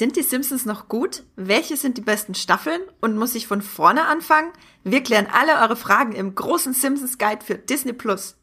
Sind die Simpsons noch gut? Welche sind die besten Staffeln? Und muss ich von vorne anfangen? Wir klären alle eure Fragen im großen Simpsons Guide für Disney Plus.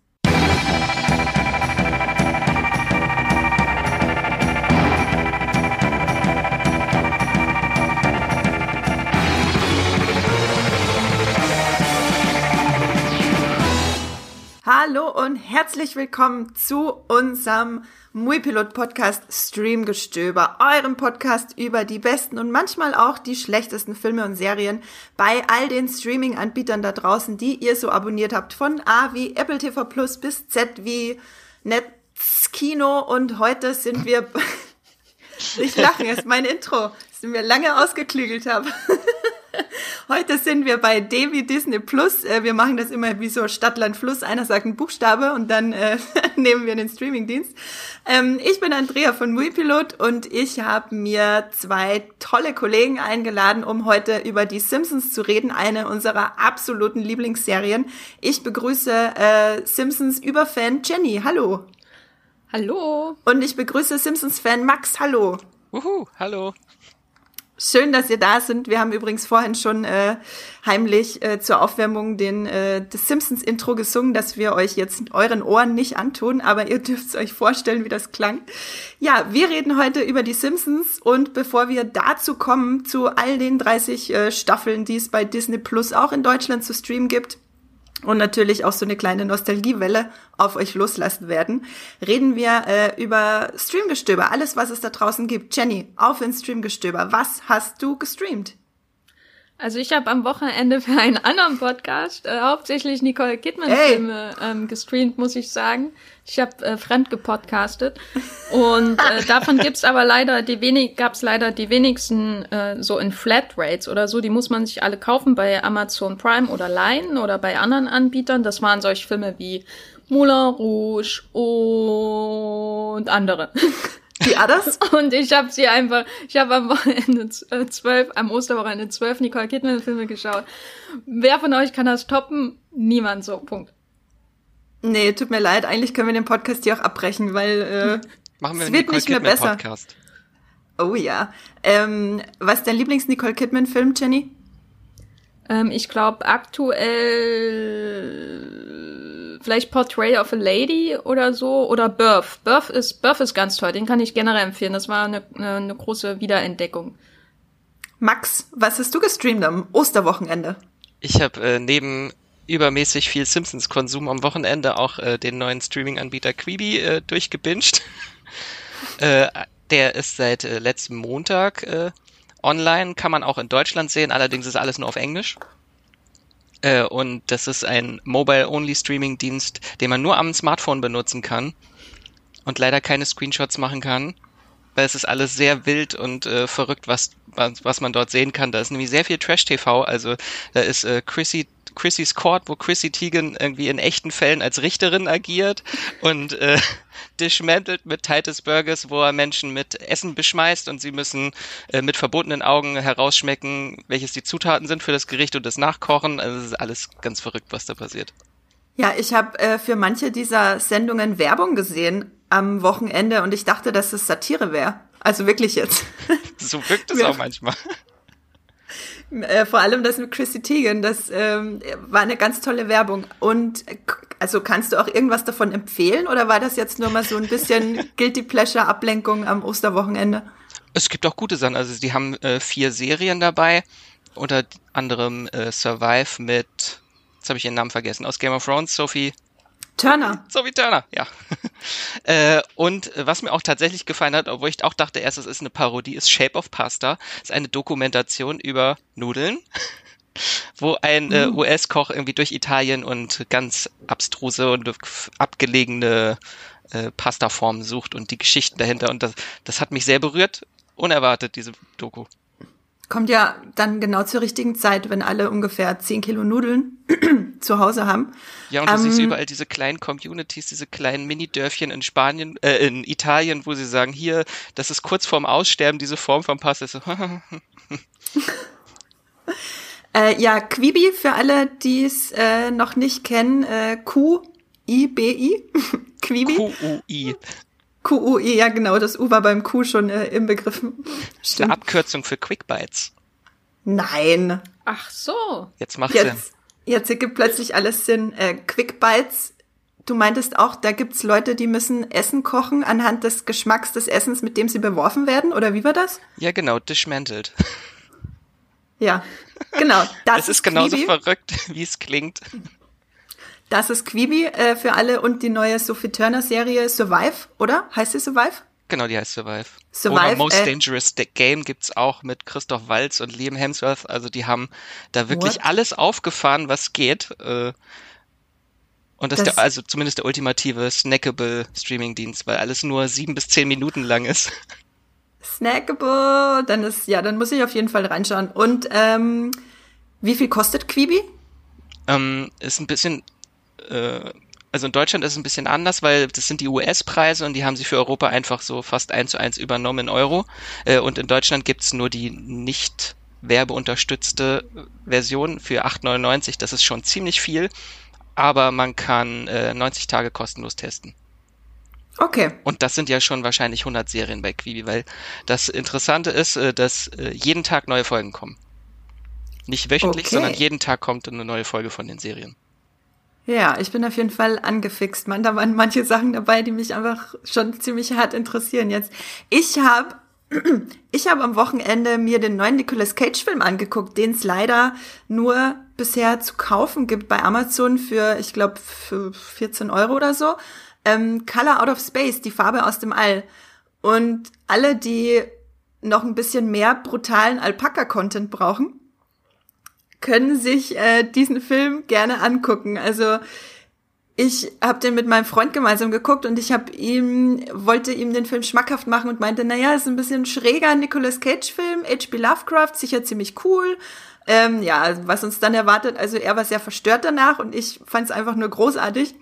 Hallo und herzlich willkommen zu unserem Muipilot Podcast Streamgestöber, eurem Podcast über die besten und manchmal auch die schlechtesten Filme und Serien bei all den Streaming-Anbietern da draußen, die ihr so abonniert habt, von A wie Apple TV Plus bis Z wie Netzkino und heute sind wir, ich lache, ist mein Intro, das ich mir lange ausgeklügelt habe. Heute sind wir bei Devi Disney Plus. Äh, wir machen das immer wie so Stadtland Fluss. Einer sagt einen Buchstabe und dann äh, nehmen wir den Streamingdienst. Ähm, ich bin Andrea von Muipilot und ich habe mir zwei tolle Kollegen eingeladen, um heute über die Simpsons zu reden, eine unserer absoluten Lieblingsserien. Ich begrüße äh, Simpsons Überfan Jenny. Hallo. Hallo. Und ich begrüße Simpsons-Fan Max. Hallo. Uhu, hallo. Schön, dass ihr da sind. Wir haben übrigens vorhin schon äh, heimlich äh, zur Aufwärmung den äh, das Simpsons Intro gesungen, dass wir euch jetzt euren Ohren nicht antun, aber ihr dürft euch vorstellen, wie das klang. Ja, wir reden heute über die Simpsons und bevor wir dazu kommen zu all den 30 äh, Staffeln, die es bei Disney Plus auch in Deutschland zu streamen gibt, und natürlich auch so eine kleine Nostalgiewelle auf euch loslassen werden, reden wir äh, über Streamgestöber, alles, was es da draußen gibt. Jenny, auf ins Streamgestöber. Was hast du gestreamt? Also ich habe am Wochenende für einen anderen Podcast äh, hauptsächlich Nicole Kidman-Filme ähm, gestreamt, muss ich sagen. Ich habe äh, fremd gepodcastet und äh, davon gibt's aber leider die wenig gab's leider die wenigsten äh, so in Flatrates oder so. Die muss man sich alle kaufen bei Amazon Prime oder Line oder bei anderen Anbietern. Das waren solche Filme wie Moulin Rouge und andere. Die Others? Und ich habe sie einfach, ich habe am Wochenende äh, zwölf, am Osterwochenende zwölf Nicole Kidman Filme geschaut. Wer von euch kann das toppen? Niemand so, Punkt. Nee, tut mir leid, eigentlich können wir den Podcast hier auch abbrechen, weil äh, Machen wir es wird Nicole nicht mehr Kidman besser. Podcast. Oh ja. Ähm, was ist dein Lieblings-Nicole Kidman-Film, Jenny? Ähm, ich glaube aktuell vielleicht Portrait of a Lady oder so oder Birth. Birth ist Birth ist ganz toll, den kann ich generell empfehlen. Das war eine, eine, große Wiederentdeckung. Max, was hast du gestreamt am Osterwochenende? Ich habe äh, neben übermäßig viel Simpsons-Konsum am Wochenende auch äh, den neuen Streaming-Anbieter Quibi äh, durchgebinged. äh, der ist seit äh, letztem Montag äh, online, kann man auch in Deutschland sehen, allerdings ist alles nur auf Englisch. Äh, und das ist ein Mobile-Only-Streaming-Dienst, den man nur am Smartphone benutzen kann und leider keine Screenshots machen kann, weil es ist alles sehr wild und äh, verrückt, was, was, was man dort sehen kann. Da ist nämlich sehr viel Trash-TV, also da ist äh, Chrissy Chrissy's Court, wo Chrissy Teigen irgendwie in echten Fällen als Richterin agiert und äh, dismantelt mit Titus Burgers, wo er Menschen mit Essen beschmeißt und sie müssen äh, mit verbundenen Augen herausschmecken, welches die Zutaten sind für das Gericht und das Nachkochen. Also es ist alles ganz verrückt, was da passiert. Ja, ich habe äh, für manche dieser Sendungen Werbung gesehen am Wochenende und ich dachte, dass es Satire wäre. Also wirklich jetzt. so wirkt es auch manchmal. Äh, vor allem das mit Chrissy Teigen, das ähm, war eine ganz tolle Werbung. Und äh, also kannst du auch irgendwas davon empfehlen oder war das jetzt nur mal so ein bisschen Guilty Pleasure Ablenkung am Osterwochenende? Es gibt auch gute Sachen. Also die haben äh, vier Serien dabei, unter anderem äh, Survive mit, jetzt habe ich ihren Namen vergessen, aus Game of Thrones, Sophie Turner. Sophie Turner, ja. äh, und äh, was mir auch tatsächlich gefallen hat, obwohl ich auch dachte erst, es ist eine Parodie, ist Shape of Pasta. Ist eine Dokumentation über Nudeln, wo ein äh, US-Koch irgendwie durch Italien und ganz abstruse und abgelegene äh, Pastaformen sucht und die Geschichten dahinter. Und das, das hat mich sehr berührt, unerwartet, diese Doku. Kommt ja dann genau zur richtigen Zeit, wenn alle ungefähr 10 Kilo Nudeln zu Hause haben. Ja, und du Ähm, siehst überall diese kleinen Communities, diese kleinen Mini-Dörfchen in Spanien, äh, in Italien, wo sie sagen, hier, das ist kurz vorm Aussterben, diese Form von Pasta. So, Äh, ja, Quibi, für alle, die es äh, noch nicht kennen, äh, Q-I-B-I, Quibi. QUI. QUI, ja genau, das U war beim Q schon äh, im Begriff. Das ist eine Abkürzung für Quick Bites. Nein. Ach so. Jetzt macht Jetzt, Sinn. jetzt ergibt plötzlich alles Sinn. Äh, Quick Bites, du meintest auch, da gibt's Leute, die müssen Essen kochen anhand des Geschmacks des Essens, mit dem sie beworfen werden, oder wie war das? Ja, genau, dismantled. Ja, genau. Das Es ist genauso Quibi. verrückt, wie es klingt. Das ist Quibi äh, für alle und die neue Sophie Turner Serie Survive, oder? Heißt sie Survive? Genau, die heißt Survive. Survive, Oder Most äh, Dangerous Game gibt's auch mit Christoph Waltz und Liam Hemsworth. Also die haben da wirklich What? alles aufgefahren, was geht. Äh, Und das, ist Das- der, also zumindest der ultimative snackable Streaming-Dienst, weil alles nur sieben bis zehn Minuten lang ist. Snackable, dann ist, ja, dann muss ich auf jeden Fall reinschauen. Und ähm, wie viel kostet Quibi? Ähm, ist ein bisschen, äh, also in Deutschland ist es ein bisschen anders, weil das sind die US-Preise und die haben sie für Europa einfach so fast eins zu eins übernommen in Euro. Äh, und in Deutschland gibt's nur die nicht werbeunterstützte Version für 8,99. Das ist schon ziemlich viel, aber man kann äh, 90 Tage kostenlos testen. Okay. Und das sind ja schon wahrscheinlich 100 Serien bei Quibi, weil das Interessante ist, äh, dass äh, jeden Tag neue Folgen kommen. Nicht wöchentlich, Okay. sondern jeden Tag kommt eine neue Folge von den Serien. Ja, ich bin auf jeden Fall angefixt. Man, da waren manche Sachen dabei, die mich einfach schon ziemlich hart interessieren jetzt. Ich habe ich habe am Wochenende mir den neuen Nicolas Cage Film angeguckt, den es leider nur bisher zu kaufen gibt bei Amazon für, ich glaube, für 14 Euro oder so. Ähm, Color Out of Space, die Farbe aus dem All. Und alle, die noch ein bisschen mehr brutalen Alpaka-Content brauchen, können sich äh, diesen Film gerne angucken. Also ich habe den mit meinem Freund gemeinsam geguckt und ich habe ihm wollte ihm den Film schmackhaft machen und meinte, naja, ist ein bisschen schräger Nicolas Cage Film, H.P. Lovecraft, sicher ziemlich cool. Ähm, ja, was uns dann erwartet, also er war sehr verstört danach und ich fand es einfach nur großartig.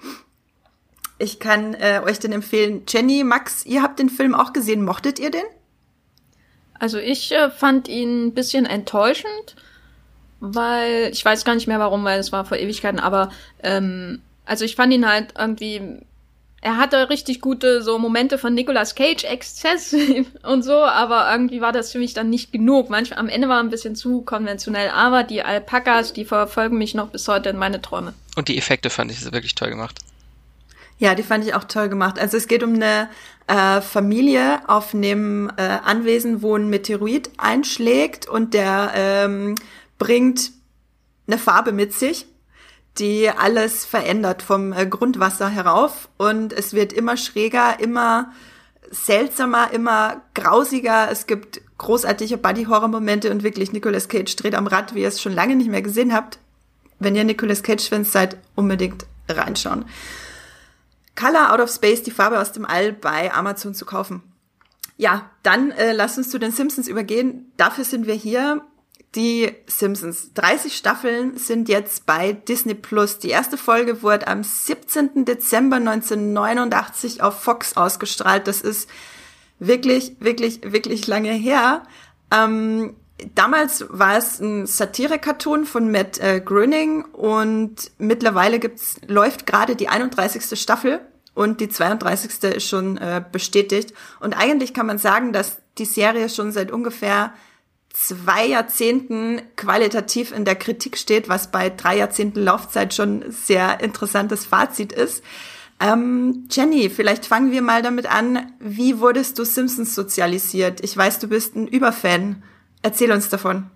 Ich kann äh, euch den empfehlen. Jenny, Max, ihr habt den Film auch gesehen. Mochtet ihr den? Also ich äh, fand ihn ein bisschen enttäuschend, weil ich weiß gar nicht mehr warum, weil es war vor Ewigkeiten, aber ähm, also ich fand ihn halt irgendwie, er hatte richtig gute so Momente von Nicolas Cage Exzess und so, aber irgendwie war das für mich dann nicht genug. Manchmal am Ende war er ein bisschen zu konventionell, aber die Alpakas, die verfolgen mich noch bis heute in meine Träume. Und die Effekte fand ich wirklich toll gemacht. Ja, die fand ich auch toll gemacht. Also es geht um eine äh, Familie auf einem äh, Anwesen, wo ein Meteorit einschlägt und der ähm, bringt eine Farbe mit sich, die alles verändert vom äh, Grundwasser herauf und es wird immer schräger, immer seltsamer, immer grausiger. Es gibt großartige Buddy-Horror-Momente und wirklich Nicolas Cage dreht am Rad, wie ihr es schon lange nicht mehr gesehen habt. Wenn ihr Nicolas Cage-Fans seid, unbedingt reinschauen. Color Out of Space, die Farbe aus dem All bei Amazon zu kaufen. Ja, dann äh, lass uns zu den Simpsons übergehen. Dafür sind wir hier. Die Simpsons. 30 Staffeln sind jetzt bei Disney Plus. Die erste Folge wurde am 17. Dezember 1989 auf Fox ausgestrahlt. Das ist wirklich, wirklich, wirklich lange her. Ähm, damals war es ein Satire-Cartoon von Matt äh, Groening und mittlerweile gibt's, läuft gerade die 31. Staffel und die 32. ist schon äh, bestätigt. Und eigentlich kann man sagen, dass die Serie schon seit ungefähr zwei Jahrzehnten qualitativ in der Kritik steht, was bei drei Jahrzehnten Laufzeit schon sehr interessantes Fazit ist. Ähm, Jenny, vielleicht fangen wir mal damit an. Wie wurdest du Simpsons sozialisiert? Ich weiß, du bist ein Überfan. Erzähl uns davon.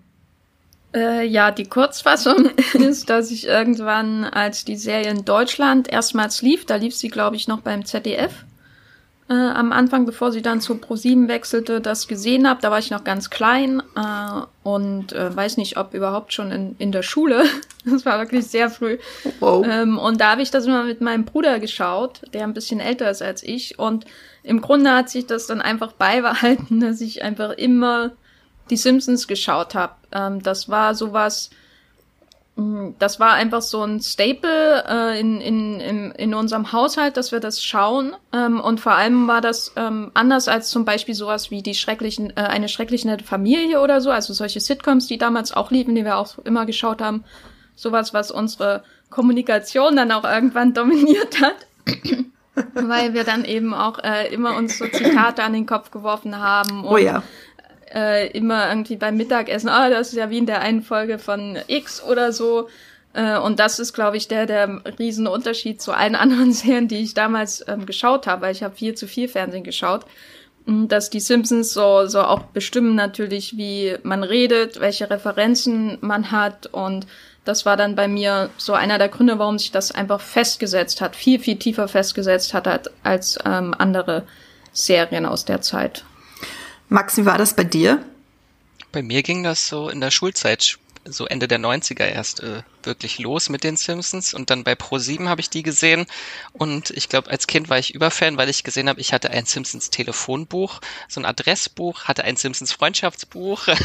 Äh, ja, die Kurzfassung ist, dass ich irgendwann, als die Serie in Deutschland erstmals lief, da lief sie, glaube ich, noch beim ZDF, äh, am Anfang, bevor sie dann zu Pro7 wechselte, das gesehen habe. Da war ich noch ganz klein äh, und äh, weiß nicht, ob überhaupt schon in, in der Schule. Das war wirklich sehr früh. Wow. Ähm, und da habe ich das immer mit meinem Bruder geschaut, der ein bisschen älter ist als ich. Und im Grunde hat sich das dann einfach beibehalten, dass ich einfach immer die Simpsons geschaut habe. Ähm, das war sowas, das war einfach so ein Staple äh, in, in, in, in unserem Haushalt, dass wir das schauen. Ähm, und vor allem war das ähm, anders als zum Beispiel sowas wie die schrecklichen, äh, eine schrecklich nette Familie oder so, also solche Sitcoms, die damals auch liefen, die wir auch immer geschaut haben. Sowas, was unsere Kommunikation dann auch irgendwann dominiert hat. weil wir dann eben auch äh, immer uns so Zitate an den Kopf geworfen haben. Oh und, oh ja. Äh, immer irgendwie beim Mittagessen, ah, das ist ja wie in der einen Folge von X oder so. Äh, und das ist, glaube ich, der, der riesen Unterschied zu allen anderen Serien, die ich damals ähm, geschaut habe, weil ich habe viel zu viel Fernsehen geschaut. Dass die Simpsons so, so auch bestimmen natürlich, wie man redet, welche Referenzen man hat und das war dann bei mir so einer der Gründe, warum sich das einfach festgesetzt hat, viel, viel tiefer festgesetzt hat als ähm, andere Serien aus der Zeit. Max, wie war das bei dir? Bei mir ging das so in der Schulzeit, so Ende der 90er erst äh, wirklich los mit den Simpsons und dann bei Pro7 habe ich die gesehen und ich glaube als Kind war ich Überfan, weil ich gesehen habe, ich hatte ein Simpsons Telefonbuch, so ein Adressbuch, hatte ein Simpsons Freundschaftsbuch.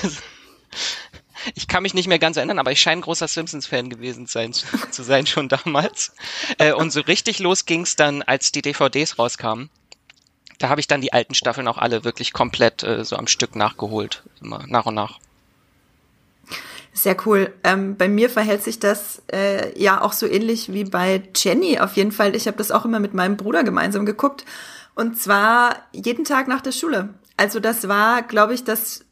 Ich kann mich nicht mehr ganz erinnern, aber ich scheine ein großer Simpsons-Fan gewesen sein, zu sein schon damals. Äh, und so richtig los ging's dann, als die DVDs rauskamen. Da habe ich dann die alten Staffeln auch alle wirklich komplett äh, so am Stück nachgeholt, immer nach und nach. Sehr cool. Ähm, bei mir verhält sich das äh, ja auch so ähnlich wie bei Jenny auf jeden Fall. Ich habe das auch immer mit meinem Bruder gemeinsam geguckt. Und zwar jeden Tag nach der Schule. Also das war, glaube ich, das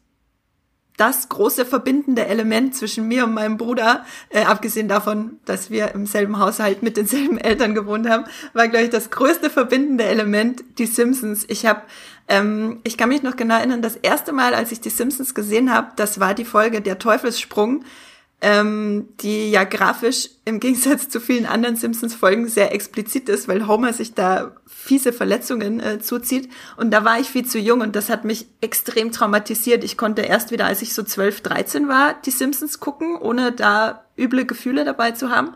das große verbindende Element zwischen mir und meinem Bruder, äh, abgesehen davon, dass wir im selben Haushalt mit denselben Eltern gewohnt haben, war, glaube ich, das größte verbindende Element die Simpsons. Ich habe, ähm, ich kann mich noch genau erinnern, das erste Mal, als ich die Simpsons gesehen habe, das war die Folge Der Teufelssprung ähm, die ja grafisch im Gegensatz zu vielen anderen Simpsons-Folgen sehr explizit ist, weil Homer sich da fiese Verletzungen äh, zuzieht. Und da war ich viel zu jung und das hat mich extrem traumatisiert. Ich konnte erst wieder, als ich so 12, 13 war, die Simpsons gucken, ohne da üble Gefühle dabei zu haben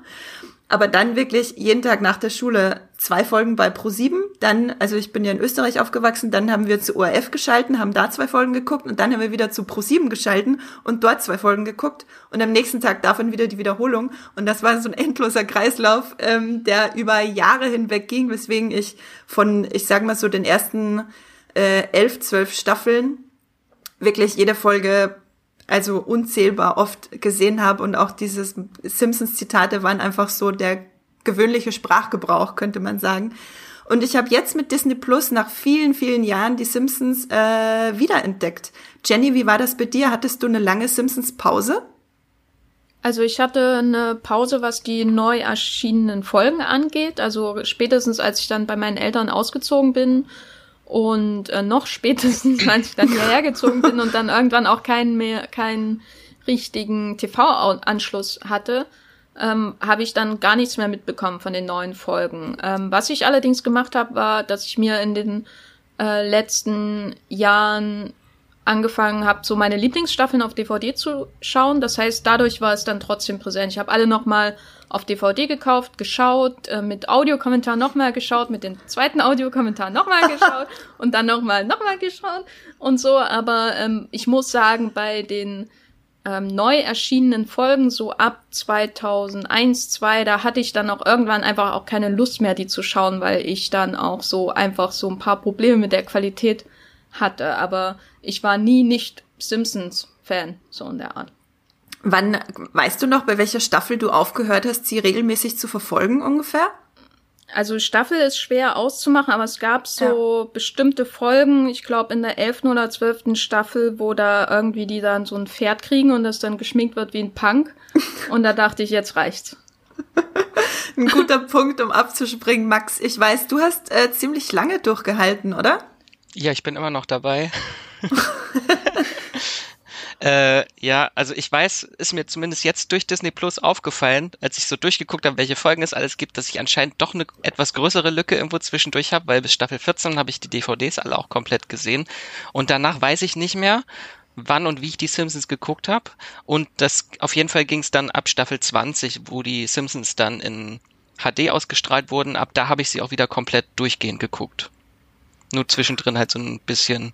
aber dann wirklich jeden Tag nach der Schule zwei Folgen bei Pro7, dann, also ich bin ja in Österreich aufgewachsen, dann haben wir zu ORF geschalten, haben da zwei Folgen geguckt und dann haben wir wieder zu Pro7 geschalten und dort zwei Folgen geguckt und am nächsten Tag davon wieder die Wiederholung. Und das war so ein endloser Kreislauf, ähm, der über Jahre hinweg ging, weswegen ich von, ich sag mal so, den ersten äh, elf, zwölf Staffeln wirklich jede Folge also unzählbar oft gesehen habe und auch dieses Simpsons-Zitate waren einfach so der gewöhnliche Sprachgebrauch, könnte man sagen. Und ich habe jetzt mit Disney Plus nach vielen, vielen Jahren die Simpsons äh, wiederentdeckt. Jenny, wie war das bei dir? Hattest du eine lange Simpsons-Pause? Also ich hatte eine Pause, was die neu erschienenen Folgen angeht. Also spätestens als ich dann bei meinen Eltern ausgezogen bin und äh, noch spätestens, als ich dann hierher gezogen bin und dann irgendwann auch keinen mehr, keinen richtigen TV-Anschluss hatte, ähm, habe ich dann gar nichts mehr mitbekommen von den neuen Folgen. Ähm, was ich allerdings gemacht habe, war, dass ich mir in den äh, letzten Jahren angefangen habe, so meine Lieblingsstaffeln auf DVD zu schauen. Das heißt, dadurch war es dann trotzdem präsent. Ich habe alle nochmal auf DVD gekauft, geschaut, äh, mit Audiokommentar nochmal geschaut, mit dem zweiten Audiokommentar nochmal geschaut und dann nochmal, nochmal geschaut und so. Aber ähm, ich muss sagen, bei den ähm, neu erschienenen Folgen, so ab 2001, 2, da hatte ich dann auch irgendwann einfach auch keine Lust mehr, die zu schauen, weil ich dann auch so einfach so ein paar Probleme mit der Qualität hatte. Aber ich war nie nicht Simpsons-Fan, so in der Art. Wann, weißt du noch, bei welcher Staffel du aufgehört hast, sie regelmäßig zu verfolgen ungefähr? Also Staffel ist schwer auszumachen, aber es gab so ja. bestimmte Folgen, ich glaube in der elften oder zwölften Staffel, wo da irgendwie die dann so ein Pferd kriegen und das dann geschminkt wird wie ein Punk. Und da dachte ich, jetzt reicht's. ein guter Punkt, um abzuspringen, Max. Ich weiß, du hast äh, ziemlich lange durchgehalten, oder? Ja, ich bin immer noch dabei. Äh, ja, also ich weiß, ist mir zumindest jetzt durch Disney Plus aufgefallen, als ich so durchgeguckt habe, welche Folgen es alles gibt, dass ich anscheinend doch eine etwas größere Lücke irgendwo zwischendurch habe, weil bis Staffel 14 habe ich die DVDs alle auch komplett gesehen. Und danach weiß ich nicht mehr, wann und wie ich die Simpsons geguckt habe. Und das auf jeden Fall ging es dann ab Staffel 20, wo die Simpsons dann in HD ausgestrahlt wurden. Ab da habe ich sie auch wieder komplett durchgehend geguckt. Nur zwischendrin halt so ein bisschen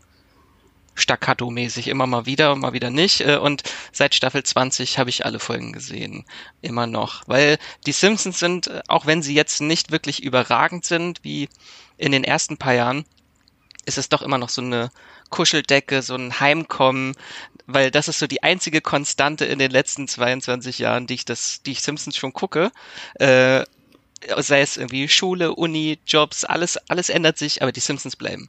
staccato-mäßig immer mal wieder, mal wieder nicht. Äh, und seit Staffel 20 habe ich alle Folgen gesehen. Immer noch. Weil die Simpsons sind, äh, auch wenn sie jetzt nicht wirklich überragend sind, wie in den ersten paar Jahren, ist es doch immer noch so eine Kuscheldecke, so ein Heimkommen, weil das ist so die einzige Konstante in den letzten 22 Jahren, die ich das, die ich Simpsons schon gucke. Sei es irgendwie Schule, Uni, Jobs, alles, alles ändert sich, aber die Simpsons bleiben.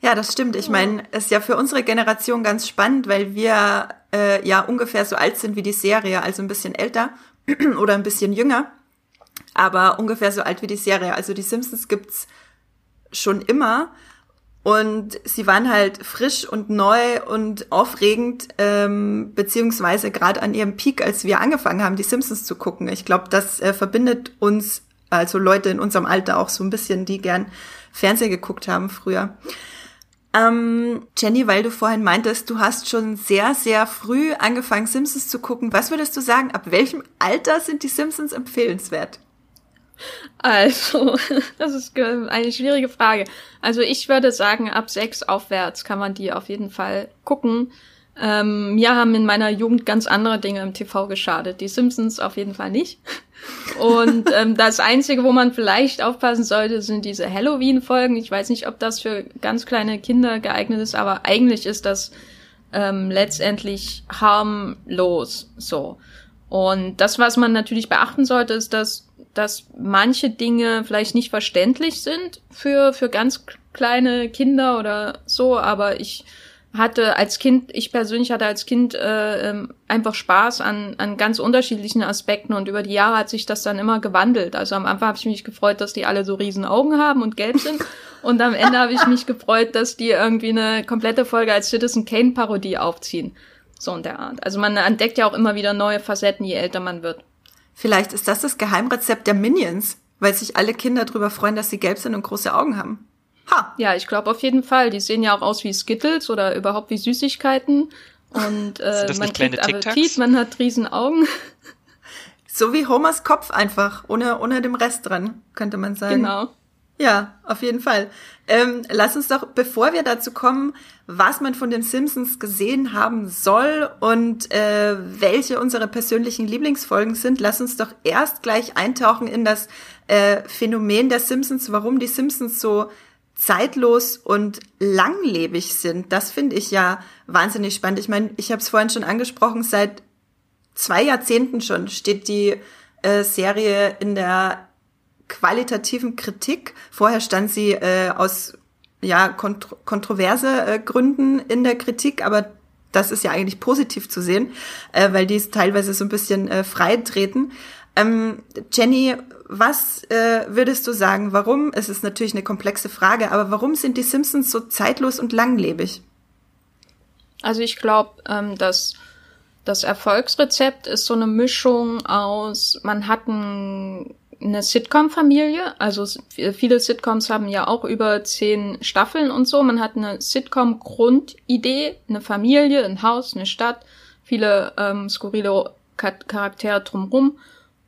Ja, das stimmt. Ich meine, es ist ja für unsere Generation ganz spannend, weil wir äh, ja ungefähr so alt sind wie die Serie, also ein bisschen älter oder ein bisschen jünger, aber ungefähr so alt wie die Serie. Also die Simpsons gibt's schon immer und sie waren halt frisch und neu und aufregend, ähm, beziehungsweise gerade an ihrem Peak, als wir angefangen haben, die Simpsons zu gucken. Ich glaube, das äh, verbindet uns, also Leute in unserem Alter auch so ein bisschen, die gern Fernsehen geguckt haben früher. Ähm, Jenny, weil du vorhin meintest, du hast schon sehr, sehr früh angefangen, Simpsons zu gucken. Was würdest du sagen, ab welchem Alter sind die Simpsons empfehlenswert? Also, das ist eine schwierige Frage. Also ich würde sagen, ab sechs aufwärts kann man die auf jeden Fall gucken. Ähm, mir haben in meiner Jugend ganz andere Dinge im TV geschadet. Die Simpsons auf jeden Fall nicht. Und ähm, das Einzige, wo man vielleicht aufpassen sollte, sind diese Halloween-Folgen. Ich weiß nicht, ob das für ganz kleine Kinder geeignet ist, aber eigentlich ist das ähm, letztendlich harmlos so. Und das, was man natürlich beachten sollte, ist, dass, dass manche Dinge vielleicht nicht verständlich sind für, für ganz kleine Kinder oder so, aber ich hatte als Kind, ich persönlich hatte als Kind äh, ähm, einfach Spaß an, an ganz unterschiedlichen Aspekten und über die Jahre hat sich das dann immer gewandelt. Also am Anfang habe ich mich gefreut, dass die alle so riesen Augen haben und gelb sind und am Ende habe ich mich gefreut, dass die irgendwie eine komplette Folge als Citizen Kane Parodie aufziehen. So in der Art. Also man entdeckt ja auch immer wieder neue Facetten, je älter man wird. Vielleicht ist das das Geheimrezept der Minions, weil sich alle Kinder darüber freuen, dass sie gelb sind und große Augen haben. Ha. Ja, ich glaube auf jeden Fall. Die sehen ja auch aus wie Skittles oder überhaupt wie Süßigkeiten. Und äh, man kriegt Appetit, man hat riesen Augen. So wie Homers Kopf einfach, ohne, ohne dem Rest dran, könnte man sagen. Genau. Ja, auf jeden Fall. Ähm, lass uns doch, bevor wir dazu kommen, was man von den Simpsons gesehen haben soll und äh, welche unsere persönlichen Lieblingsfolgen sind, lass uns doch erst gleich eintauchen in das äh, Phänomen der Simpsons, warum die Simpsons so zeitlos und langlebig sind. Das finde ich ja wahnsinnig spannend. Ich meine, ich habe es vorhin schon angesprochen, seit zwei Jahrzehnten schon steht die äh, Serie in der qualitativen Kritik. Vorher stand sie äh, aus ja kontro kontroverse äh, Gründen in der Kritik, aber das ist ja eigentlich positiv zu sehen, äh, weil die es teilweise so ein bisschen äh, frei treten. Ähm, Jenny, was äh, würdest du sagen? Warum? Es ist natürlich eine komplexe Frage, aber warum sind die Simpsons so zeitlos und langlebig? Also ich glaube, ähm, dass das Erfolgsrezept ist so eine Mischung aus, man hat ein, eine Sitcom-Familie, also viele Sitcoms haben ja auch über zehn Staffeln und so. Man hat eine Sitcom-Grundidee, eine Familie, ein Haus, eine Stadt, viele ähm, skurrile Charaktere drumrum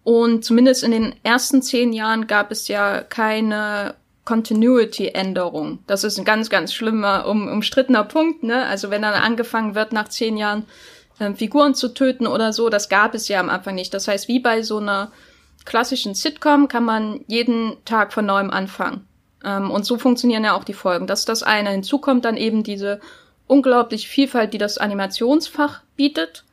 und zumindest in den ersten zehn Jahren gab es ja keine Continuity-Änderung. Das ist ein ganz, ganz schlimmer, um, umstrittener Punkt. Ne? Also wenn dann angefangen wird, nach zehn Jahren ähm, Figuren zu töten oder so, das gab es ja am Anfang nicht. Das heißt, wie bei so einer klassischen Sitcom kann man jeden Tag von neuem anfangen. Ähm, und so funktionieren ja auch die Folgen. Das ist das eine. Hinzu kommt dann eben diese unglaubliche Vielfalt, die das Animationsfach bietet.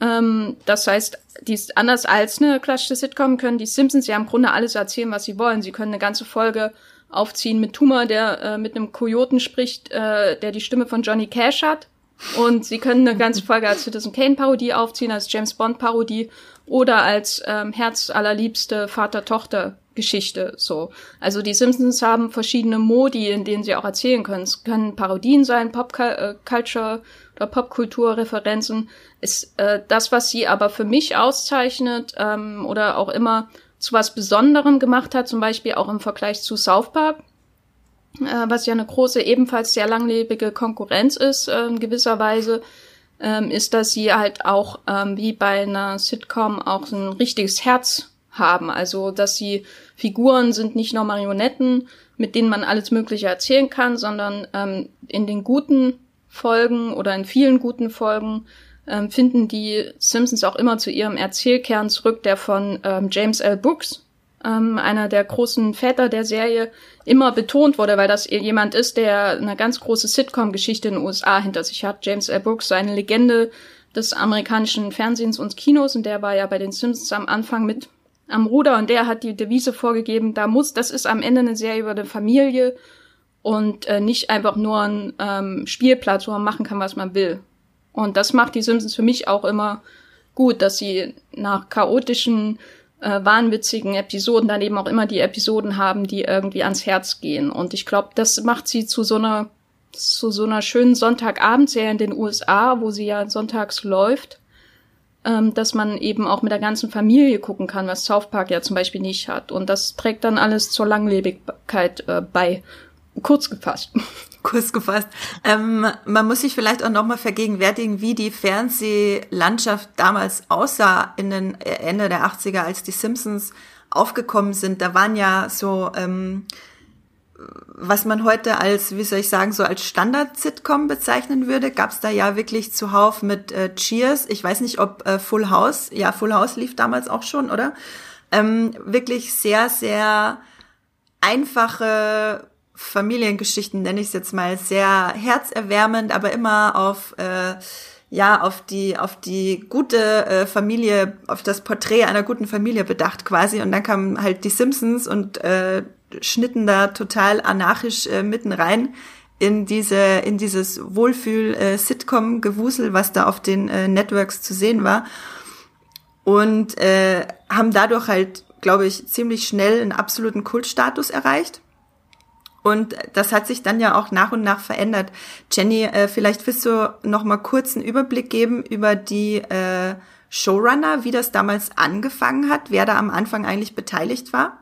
Ähm, das heißt, die ist anders als eine klassische Sitcom, können die Simpsons ja im Grunde alles erzählen, was sie wollen. Sie können eine ganze Folge aufziehen mit Tuma, der äh, mit einem Kojoten spricht, äh, der die Stimme von Johnny Cash hat. Und sie können eine ganze Folge als Citizen Kane Parodie aufziehen, als James Bond Parodie oder als ähm, Herz allerliebste Vater-Tochter Geschichte so. Also die Simpsons haben verschiedene Modi, in denen sie auch erzählen können. Es können Parodien sein, Pop-Culture oder Popkultur-Referenzen. Ist äh, das, was sie aber für mich auszeichnet ähm, oder auch immer zu was Besonderem gemacht hat, zum Beispiel auch im Vergleich zu South Park, äh, was ja eine große, ebenfalls sehr langlebige Konkurrenz ist, äh, in gewisser Weise, ähm, ist, dass sie halt auch ähm, wie bei einer Sitcom auch ein richtiges Herz haben. Also, dass sie Figuren sind nicht nur Marionetten, mit denen man alles Mögliche erzählen kann, sondern ähm, in den guten Folgen oder in vielen guten Folgen ähm, finden die Simpsons auch immer zu ihrem Erzählkern zurück, der von ähm, James L. Brooks, ähm, einer der großen Väter der Serie, immer betont wurde, weil das jemand ist, der eine ganz große Sitcom-Geschichte in den USA hinter sich hat. James L. Brooks, eine Legende des amerikanischen Fernsehens und Kinos und der war ja bei den Simpsons am Anfang mit am Ruder und der hat die Devise vorgegeben, da muss, das ist am Ende eine Serie über eine Familie und äh, nicht einfach nur ein ähm, Spielplatz, wo man machen kann, was man will. Und das macht die Simpsons für mich auch immer gut, dass sie nach chaotischen, äh, wahnwitzigen Episoden dann eben auch immer die Episoden haben, die irgendwie ans Herz gehen. Und ich glaube, das macht sie zu so einer zu so einer schönen Sonntagabendserie in den USA, wo sie ja sonntags läuft, ähm, dass man eben auch mit der ganzen Familie gucken kann, was South Park ja zum Beispiel nicht hat. Und das trägt dann alles zur Langlebigkeit äh, bei. Kurz gefasst. Kurz gefasst. Ähm, man muss sich vielleicht auch nochmal vergegenwärtigen, wie die Fernsehlandschaft damals aussah in den äh, Ende der 80er, als die Simpsons aufgekommen sind. Da waren ja so, ähm, was man heute als, wie soll ich sagen, so als Standard-Sitcom bezeichnen würde, gab es da ja wirklich zuhauf mit äh, Cheers. Ich weiß nicht, ob äh, Full House, ja, Full House lief damals auch schon, oder? Ähm, wirklich sehr, sehr einfache Familiengeschichten, nenne ich es jetzt mal, sehr herzerwärmend, aber immer auf äh, ja auf die auf die gute äh, Familie, auf das Porträt einer guten Familie bedacht quasi. Und dann kamen halt die Simpsons und äh, schnitten da total anarchisch äh, mitten rein in diese in dieses Wohlfühl äh, was da auf den äh, Networks zu sehen war und äh, haben dadurch halt, glaube ich, ziemlich schnell einen absoluten Kultstatus erreicht. Und das hat sich dann ja auch nach und nach verändert. Jenny, äh, vielleicht willst du noch mal kurz einen Überblick geben über die äh, Showrunner, wie das damals angefangen hat, wer da am Anfang eigentlich beteiligt war?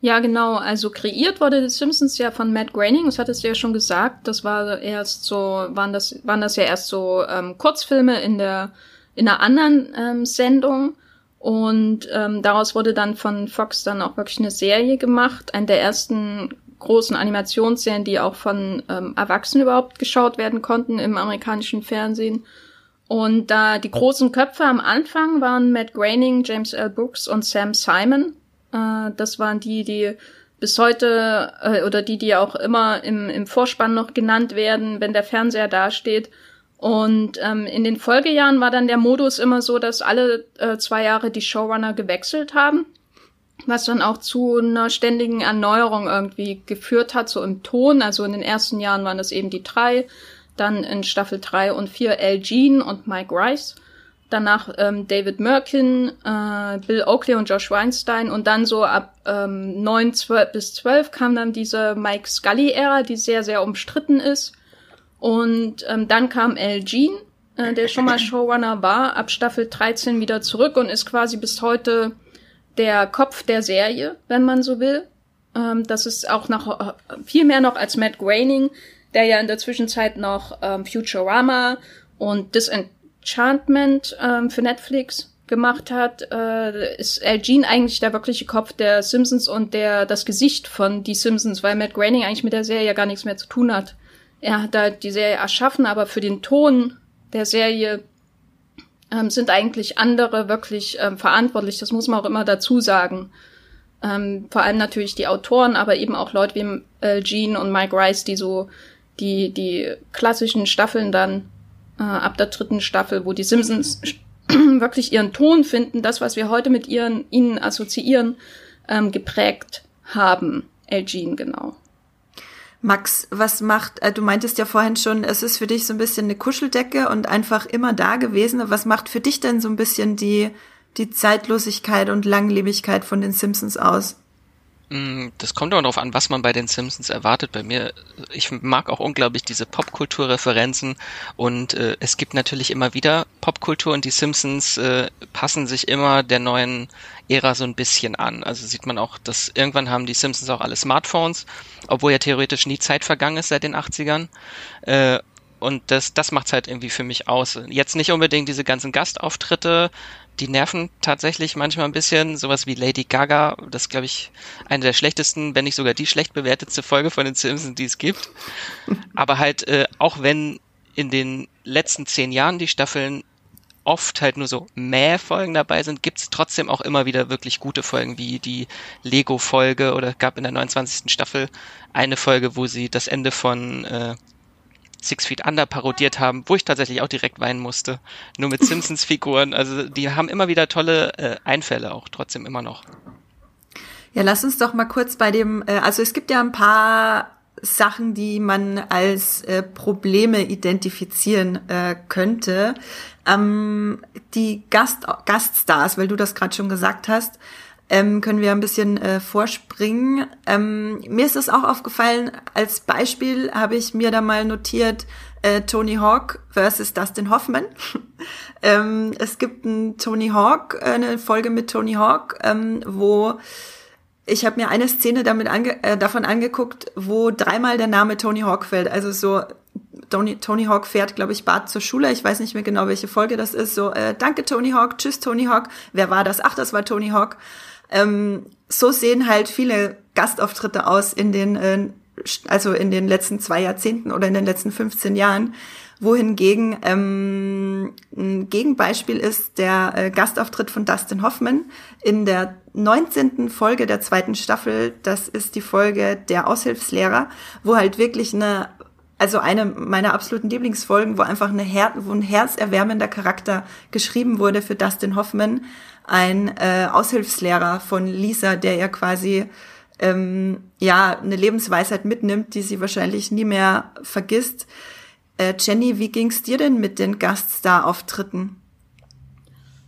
Ja, genau. Also kreiert wurde The Simpsons ja von Matt Groening, das hattest du ja schon gesagt. Das war erst so, waren das, waren das ja erst so ähm, Kurzfilme in der in einer anderen ähm, Sendung. Und ähm, daraus wurde dann von Fox dann auch wirklich eine Serie gemacht, eine der ersten großen Animationsserien, die auch von ähm, Erwachsenen überhaupt geschaut werden konnten im amerikanischen Fernsehen. Und da die großen Köpfe am Anfang waren Matt Groening, James L. Brooks und Sam Simon. Äh, das waren die, die bis heute äh, oder die, die auch immer im, im Vorspann noch genannt werden, wenn der Fernseher dasteht. Und ähm, in den Folgejahren war dann der Modus immer so, dass alle äh, zwei Jahre die Showrunner gewechselt haben was dann auch zu einer ständigen Erneuerung irgendwie geführt hat, so im Ton. Also in den ersten Jahren waren das eben die drei, dann in Staffel drei und vier Al Jean und Mike Rice, danach ähm, David Merkin, äh, Bill Oakley und Josh Weinstein und dann so ab ähm, 9 12 bis 12 kam dann diese Mike Scully-Ära, die sehr, sehr umstritten ist. Und ähm, dann kam Al Jean, äh, der schon mal Showrunner war, ab Staffel 13 wieder zurück und ist quasi bis heute der Kopf der Serie, wenn man so will. Ähm, das ist auch noch äh, viel mehr noch als Matt Groening, der ja in der Zwischenzeit noch ähm, Futurama und Disenchantment ähm, für Netflix gemacht hat, äh, ist Al Jean eigentlich der wirkliche Kopf der Simpsons und der das Gesicht von die Simpsons, weil Matt Groening eigentlich mit der Serie ja gar nichts mehr zu tun hat. Er hat da die Serie erschaffen, aber für den Ton der Serie ähm, sind eigentlich andere wirklich ähm, verantwortlich. Das muss man auch immer dazu sagen. Ähm, vor allem natürlich die Autoren, aber eben auch Leute wie äh, Gene und Mike Rice, die so die, die klassischen Staffeln dann äh, ab der dritten Staffel, wo die Simpsons wirklich ihren Ton finden, das, was wir heute mit ihren, ihnen assoziieren, ähm, geprägt haben. Elgene, genau. Max, was macht, äh, du meintest ja vorhin schon, es ist für dich so ein bisschen eine Kuscheldecke und einfach immer da gewesen. Was macht für dich denn so ein bisschen die, die Zeitlosigkeit und Langlebigkeit von den Simpsons aus? Mm, das kommt auch darauf an, was man bei den Simpsons erwartet. Bei mir, ich mag auch unglaublich diese Popkulturreferenzen und äh, es gibt natürlich immer wieder Popkultur und die Simpsons äh, passen sich immer der neuen Ära so ein bisschen an. Also sieht man auch, dass irgendwann haben die Simpsons auch alle Smartphones, obwohl ja theoretisch nie Zeit vergangen ist seit den 80ern. Äh, und das, das macht's halt irgendwie für mich aus. Jetzt nicht unbedingt diese ganzen Gastauftritte, die nerven tatsächlich manchmal ein bisschen. Sowas wie Lady Gaga, das glaube ich eine der schlechtesten, wenn nicht sogar die schlecht bewertetste Folge von den Simpsons, die es gibt. Aber halt, äh, auch wenn in den letzten zehn Jahren die Staffeln oft halt nur so Mäh-Folgen dabei sind, gibt's trotzdem auch immer wieder wirklich gute Folgen, wie die Lego-Folge oder gab in der 29. Staffel eine Folge, wo sie das Ende von äh, Six Feet Under parodiert haben, wo ich tatsächlich auch direkt weinen musste. Nur mit Simpsons-Figuren. Also die haben immer wieder tolle äh, Einfälle, auch trotzdem immer noch. Ja, lass uns doch mal kurz bei dem, äh, also es gibt ja ein paar Sachen, die man als äh, Probleme identifizieren äh, könnte. Ähm, die Gast, Gaststars, weil du das gerade schon gesagt hast, ähm, können wir ein bisschen äh, vorspringen. Ähm, mir ist es auch aufgefallen, als Beispiel habe ich mir da mal notiert, äh, Tony Hawk versus Dustin Hoffman. ähm, es gibt ein Tony Hawk, äh, eine Folge mit Tony Hawk, ähm, wo ich habe mir eine Szene damit ange äh, davon angeguckt, wo dreimal der Name Tony Hawk fällt. Also so Tony, Tony Hawk fährt, glaube ich, Bart zur Schule. Ich weiß nicht mehr genau, welche Folge das ist. So, äh, danke Tony Hawk, tschüss Tony Hawk. Wer war das? Ach, das war Tony Hawk. Ähm, so sehen halt viele Gastauftritte aus in den, äh, also in den letzten zwei Jahrzehnten oder in den letzten 15 Jahren. Wohingegen ähm, ein Gegenbeispiel ist der äh, Gastauftritt von Dustin Hoffman in der 19. Folge der zweiten Staffel. Das ist die Folge der Aushilfslehrer, wo halt wirklich eine, also eine meiner absoluten Lieblingsfolgen, wo einfach eine Her wo ein herzerwärmender Charakter geschrieben wurde für Dustin Hoffman, ein äh, Aushilfslehrer von Lisa, der ja quasi ähm, ja eine Lebensweisheit mitnimmt, die sie wahrscheinlich nie mehr vergisst. Äh, Jenny, wie ging's dir denn mit den Gaststar-Auftritten?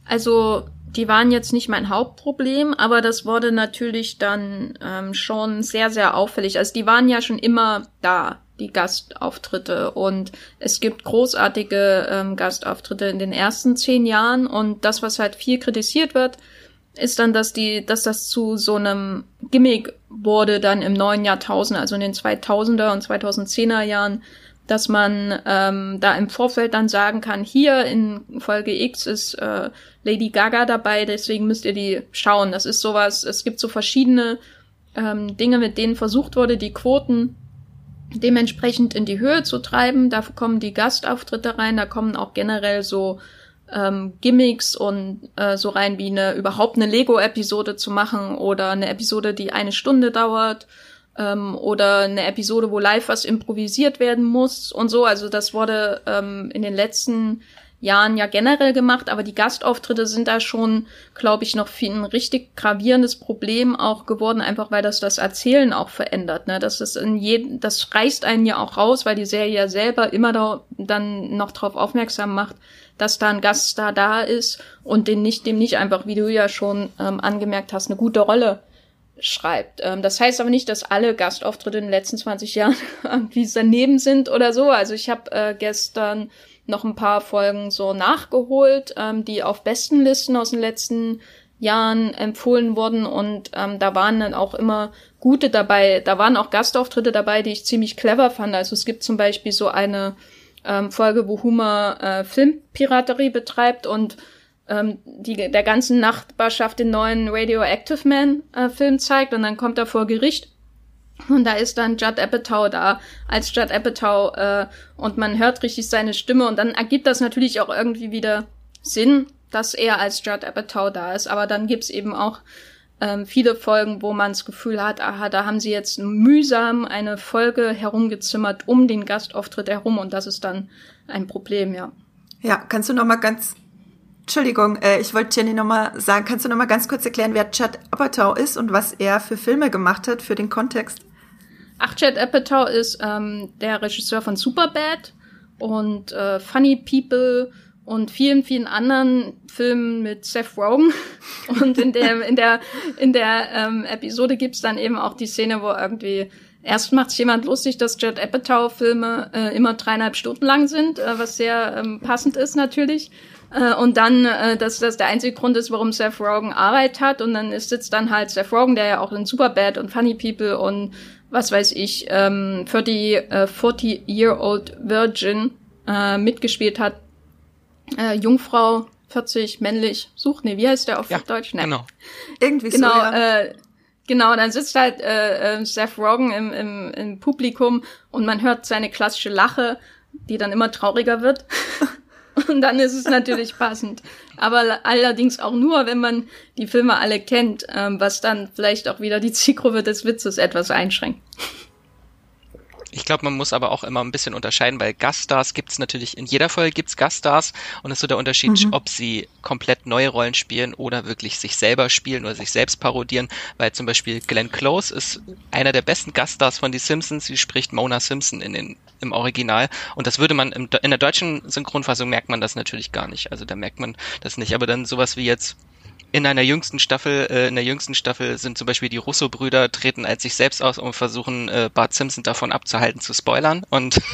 Also die waren jetzt nicht mein Hauptproblem, aber das wurde natürlich dann ähm, schon sehr, sehr auffällig. Also die waren ja schon immer da die Gastauftritte. Und es gibt großartige ähm, Gastauftritte in den ersten zehn Jahren. Und das, was halt viel kritisiert wird, ist dann, dass die, dass das zu so einem Gimmick wurde dann im neuen Jahrtausend, also in den 2000er und 2010er Jahren, dass man ähm, da im Vorfeld dann sagen kann, hier in Folge X ist äh, Lady Gaga dabei, deswegen müsst ihr die schauen. Das ist sowas, es gibt so verschiedene ähm, Dinge, mit denen versucht wurde, die Quoten dementsprechend in die Höhe zu treiben. Da kommen die Gastauftritte rein, da kommen auch generell so ähm, Gimmicks und äh, so rein wie eine überhaupt eine Lego-Episode zu machen oder eine Episode, die eine Stunde dauert ähm, oder eine Episode, wo live was improvisiert werden muss und so. Also das wurde ähm, in den letzten Jahren ja generell gemacht, aber die Gastauftritte sind da schon, glaube ich, noch ein richtig gravierendes Problem auch geworden, einfach weil das das Erzählen auch verändert. Ne? Das ist in jedem, das reißt einen ja auch raus, weil die Serie ja selber immer da, dann noch darauf aufmerksam macht, dass da ein Gaststar da ist und den nicht, dem nicht einfach, wie du ja schon ähm, angemerkt hast, eine gute Rolle schreibt. Ähm, das heißt aber nicht, dass alle Gastauftritte in den letzten 20 Jahren irgendwie daneben sind oder so. Also ich habe äh, gestern noch ein paar Folgen so nachgeholt, ähm, die auf besten Listen aus den letzten Jahren empfohlen wurden und ähm, da waren dann auch immer gute dabei. Da waren auch Gastauftritte dabei, die ich ziemlich clever fand. Also es gibt zum Beispiel so eine ähm, Folge, wo Humor äh, Filmpiraterie betreibt und ähm, die der ganzen Nachbarschaft den neuen Radioactive Man äh, Film zeigt und dann kommt er vor Gericht und da ist dann Judd Apatow da als Judd Apatow äh, und man hört richtig seine Stimme und dann ergibt das natürlich auch irgendwie wieder Sinn, dass er als Judd Apatow da ist. Aber dann gibt's eben auch ähm, viele Folgen, wo man das Gefühl hat, aha, da haben sie jetzt mühsam eine Folge herumgezimmert um den Gastauftritt herum und das ist dann ein Problem, ja. Ja, kannst du noch mal ganz Entschuldigung, äh, ich wollte Jenny noch mal sagen, kannst du noch mal ganz kurz erklären, wer Judd Apatow ist und was er für Filme gemacht hat für den Kontext? Ach, Chad Apatow ist ähm, der Regisseur von Superbad und äh, Funny People und vielen, vielen anderen Filmen mit Seth Rogen. Und in der, in der, in der ähm, Episode gibt's dann eben auch die Szene, wo irgendwie erst macht jemand lustig, dass Judd Apatow-Filme äh, immer dreieinhalb Stunden lang sind, äh, was sehr ähm, passend ist natürlich. Äh, und dann, äh, dass das der einzige Grund ist, warum Seth Rogen Arbeit hat. Und dann ist, sitzt dann halt Seth Rogen, der ja auch in Superbad und Funny People und was weiß ich, ähm, für die äh, 40-Year-Old Virgin äh, mitgespielt hat. Äh, Jungfrau, 40, männlich, sucht, nee, wie heißt der auf ja, Deutsch? Nee. Genau. Irgendwie genau, so, ja. äh, Genau, dann sitzt halt äh, äh, Seth Rogen im, im, im Publikum und man hört seine klassische Lache, die dann immer trauriger wird. Und dann ist es natürlich passend. Aber allerdings auch nur, wenn man die Filme alle kennt, ähm, was dann vielleicht auch wieder die Zielgruppe des Witzes etwas einschränkt. Ich glaube, man muss aber auch immer ein bisschen unterscheiden, weil Gaststars gibt es natürlich, in jeder Folge gibt es Gaststars und es ist so der Unterschied, mhm. ob sie komplett neue Rollen spielen oder wirklich sich selber spielen oder sich selbst parodieren, weil zum Beispiel Glenn Close ist einer der besten Gaststars von Die Simpsons, sie spricht Mona Simpson in den, im Original und das würde man im, in der deutschen Synchronfassung merkt man das natürlich gar nicht, also da merkt man das nicht, aber dann sowas wie jetzt in einer jüngsten Staffel, äh, in der jüngsten Staffel sind zum Beispiel die Russo-Brüder treten als sich selbst aus und versuchen äh, Bart Simpson davon abzuhalten zu spoilern und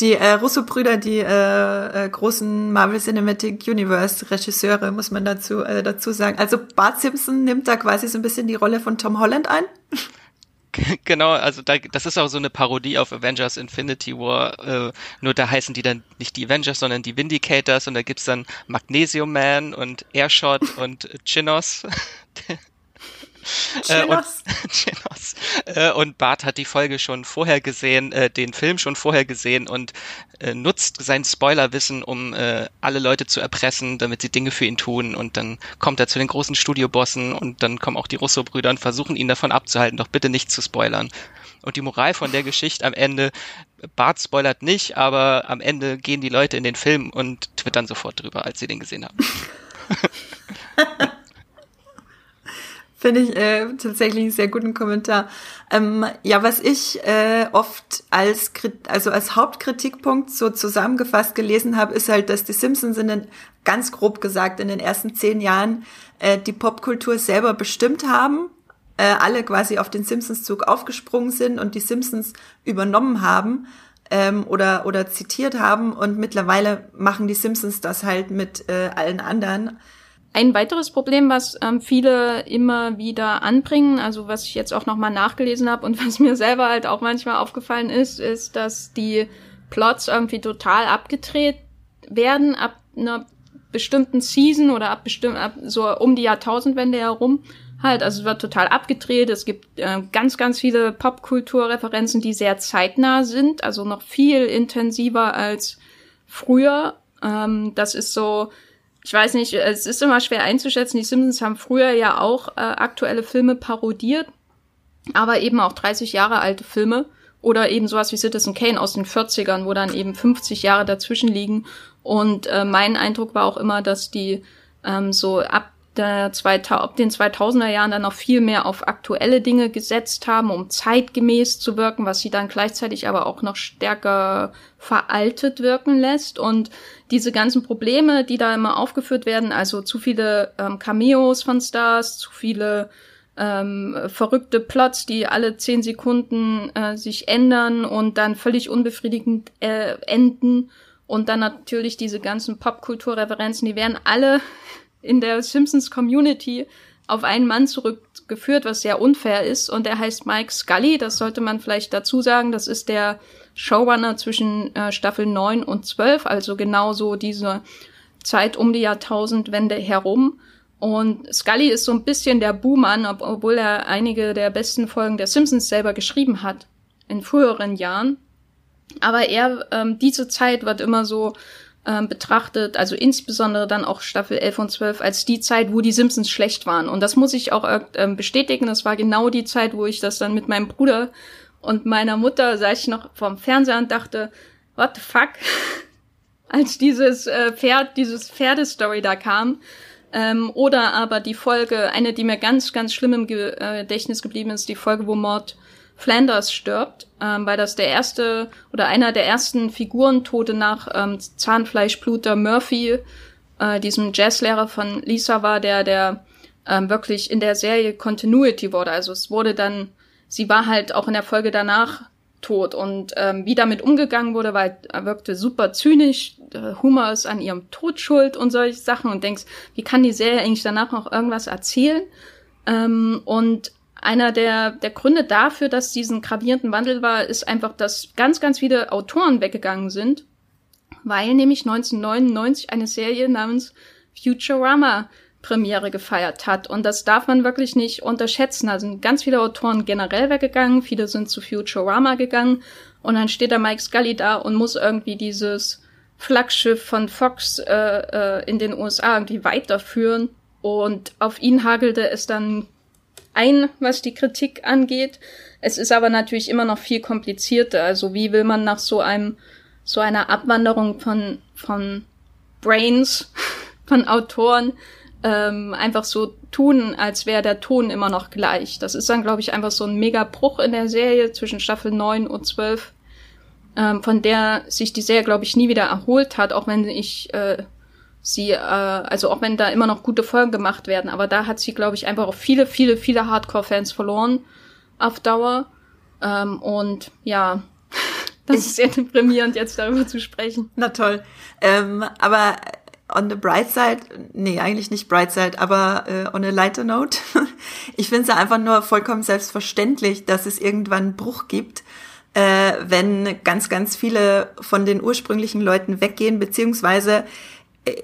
die äh, Russo-Brüder, die äh, äh, großen Marvel Cinematic Universe Regisseure, muss man dazu äh, dazu sagen. Also Bart Simpson nimmt da quasi so ein bisschen die Rolle von Tom Holland ein. Genau, also da, das ist auch so eine Parodie auf Avengers Infinity War. Äh, nur da heißen die dann nicht die Avengers, sondern die Vindicators und da gibt's dann Magnesium Man und Airshot und Chinos. Äh, und, äh, und Bart hat die Folge schon vorher gesehen, äh, den Film schon vorher gesehen und äh, nutzt sein Spoilerwissen, um äh, alle Leute zu erpressen, damit sie Dinge für ihn tun. Und dann kommt er zu den großen Studiobossen und dann kommen auch die Russo-Brüder und versuchen ihn davon abzuhalten, doch bitte nicht zu spoilern. Und die Moral von der Geschichte am Ende, Bart spoilert nicht, aber am Ende gehen die Leute in den Film und twittern sofort drüber, als sie den gesehen haben. Finde ich äh, tatsächlich einen sehr guten Kommentar. Ähm, ja, was ich äh, oft als also als Hauptkritikpunkt so zusammengefasst gelesen habe, ist halt, dass die Simpsons in den, ganz grob gesagt in den ersten zehn Jahren äh, die Popkultur selber bestimmt haben, äh, alle quasi auf den Simpsons-Zug aufgesprungen sind und die Simpsons übernommen haben ähm, oder oder zitiert haben und mittlerweile machen die Simpsons das halt mit äh, allen anderen. Ein weiteres Problem, was ähm, viele immer wieder anbringen, also was ich jetzt auch nochmal nachgelesen habe und was mir selber halt auch manchmal aufgefallen ist, ist, dass die Plots irgendwie total abgedreht werden ab einer bestimmten Season oder ab bestimmt ab so um die Jahrtausendwende herum halt. Also es wird total abgedreht. Es gibt äh, ganz, ganz viele Popkulturreferenzen, die sehr zeitnah sind, also noch viel intensiver als früher. Ähm, das ist so ich weiß nicht, es ist immer schwer einzuschätzen. Die Simpsons haben früher ja auch äh, aktuelle Filme parodiert, aber eben auch 30 Jahre alte Filme oder eben sowas wie Citizen Kane aus den 40ern, wo dann eben 50 Jahre dazwischen liegen. Und äh, mein Eindruck war auch immer, dass die ähm, so ab der 2000, ab den 2000er Jahren dann noch viel mehr auf aktuelle Dinge gesetzt haben, um zeitgemäß zu wirken, was sie dann gleichzeitig aber auch noch stärker veraltet wirken lässt. Und diese ganzen Probleme, die da immer aufgeführt werden, also zu viele ähm, Cameos von Stars, zu viele ähm, verrückte Plots, die alle zehn Sekunden äh, sich ändern und dann völlig unbefriedigend äh, enden. Und dann natürlich diese ganzen Popkulturreferenzen, die werden alle in der Simpsons Community auf einen Mann zurückgeführt, was sehr unfair ist. Und er heißt Mike Scully, das sollte man vielleicht dazu sagen. Das ist der Showrunner zwischen äh, Staffel 9 und 12, also genauso diese Zeit um die Jahrtausendwende herum. Und Scully ist so ein bisschen der Buhmann, ob, obwohl er einige der besten Folgen der Simpsons selber geschrieben hat in früheren Jahren. Aber er, ähm, diese Zeit wird immer so ähm, betrachtet, also insbesondere dann auch Staffel 11 und 12 als die Zeit, wo die Simpsons schlecht waren. Und das muss ich auch ähm, bestätigen. Das war genau die Zeit, wo ich das dann mit meinem Bruder und meiner Mutter saß ich noch vorm Fernseher und dachte, what the fuck? als dieses äh, Pferd, dieses Pferdestory da kam. Ähm, oder aber die Folge, eine, die mir ganz, ganz schlimm im äh, Gedächtnis geblieben ist, die Folge, wo Mord Flanders stirbt, ähm, weil das der erste oder einer der ersten Figurentote nach ähm, Zahnfleischbluter Murphy, äh, diesem Jazzlehrer von Lisa war, der der ähm, wirklich in der Serie Continuity wurde. Also es wurde dann, sie war halt auch in der Folge danach tot und ähm, wie damit umgegangen wurde, weil er wirkte super zynisch, Humor ist an ihrem Tod schuld und solche Sachen und denkst, wie kann die Serie eigentlich danach noch irgendwas erzählen? Ähm, und einer der, der Gründe dafür, dass diesen gravierenden Wandel war, ist einfach, dass ganz, ganz viele Autoren weggegangen sind, weil nämlich 1999 eine Serie namens Futurama Premiere gefeiert hat. Und das darf man wirklich nicht unterschätzen. Da sind ganz viele Autoren generell weggegangen, viele sind zu Futurama gegangen und dann steht da Mike Scully da und muss irgendwie dieses Flaggschiff von Fox äh, äh, in den USA irgendwie weiterführen. Und auf ihn hagelte es dann ein, was die Kritik angeht. Es ist aber natürlich immer noch viel komplizierter. Also wie will man nach so einem, so einer Abwanderung von, von Brains, von Autoren, ähm, einfach so tun, als wäre der Ton immer noch gleich. Das ist dann, glaube ich, einfach so ein mega Bruch in der Serie zwischen Staffel 9 und 12, ähm, von der sich die Serie, glaube ich, nie wieder erholt hat, auch wenn ich äh, sie, äh, also auch wenn da immer noch gute Folgen gemacht werden, aber da hat sie, glaube ich, einfach auch viele, viele, viele Hardcore-Fans verloren auf Dauer. Ähm, und ja, das ist sehr deprimierend, jetzt darüber zu sprechen. Na toll. Ähm, aber on the bright side, nee, eigentlich nicht bright side, aber äh, on a lighter note, ich finde es ja einfach nur vollkommen selbstverständlich, dass es irgendwann einen Bruch gibt, äh, wenn ganz, ganz viele von den ursprünglichen Leuten weggehen, beziehungsweise äh,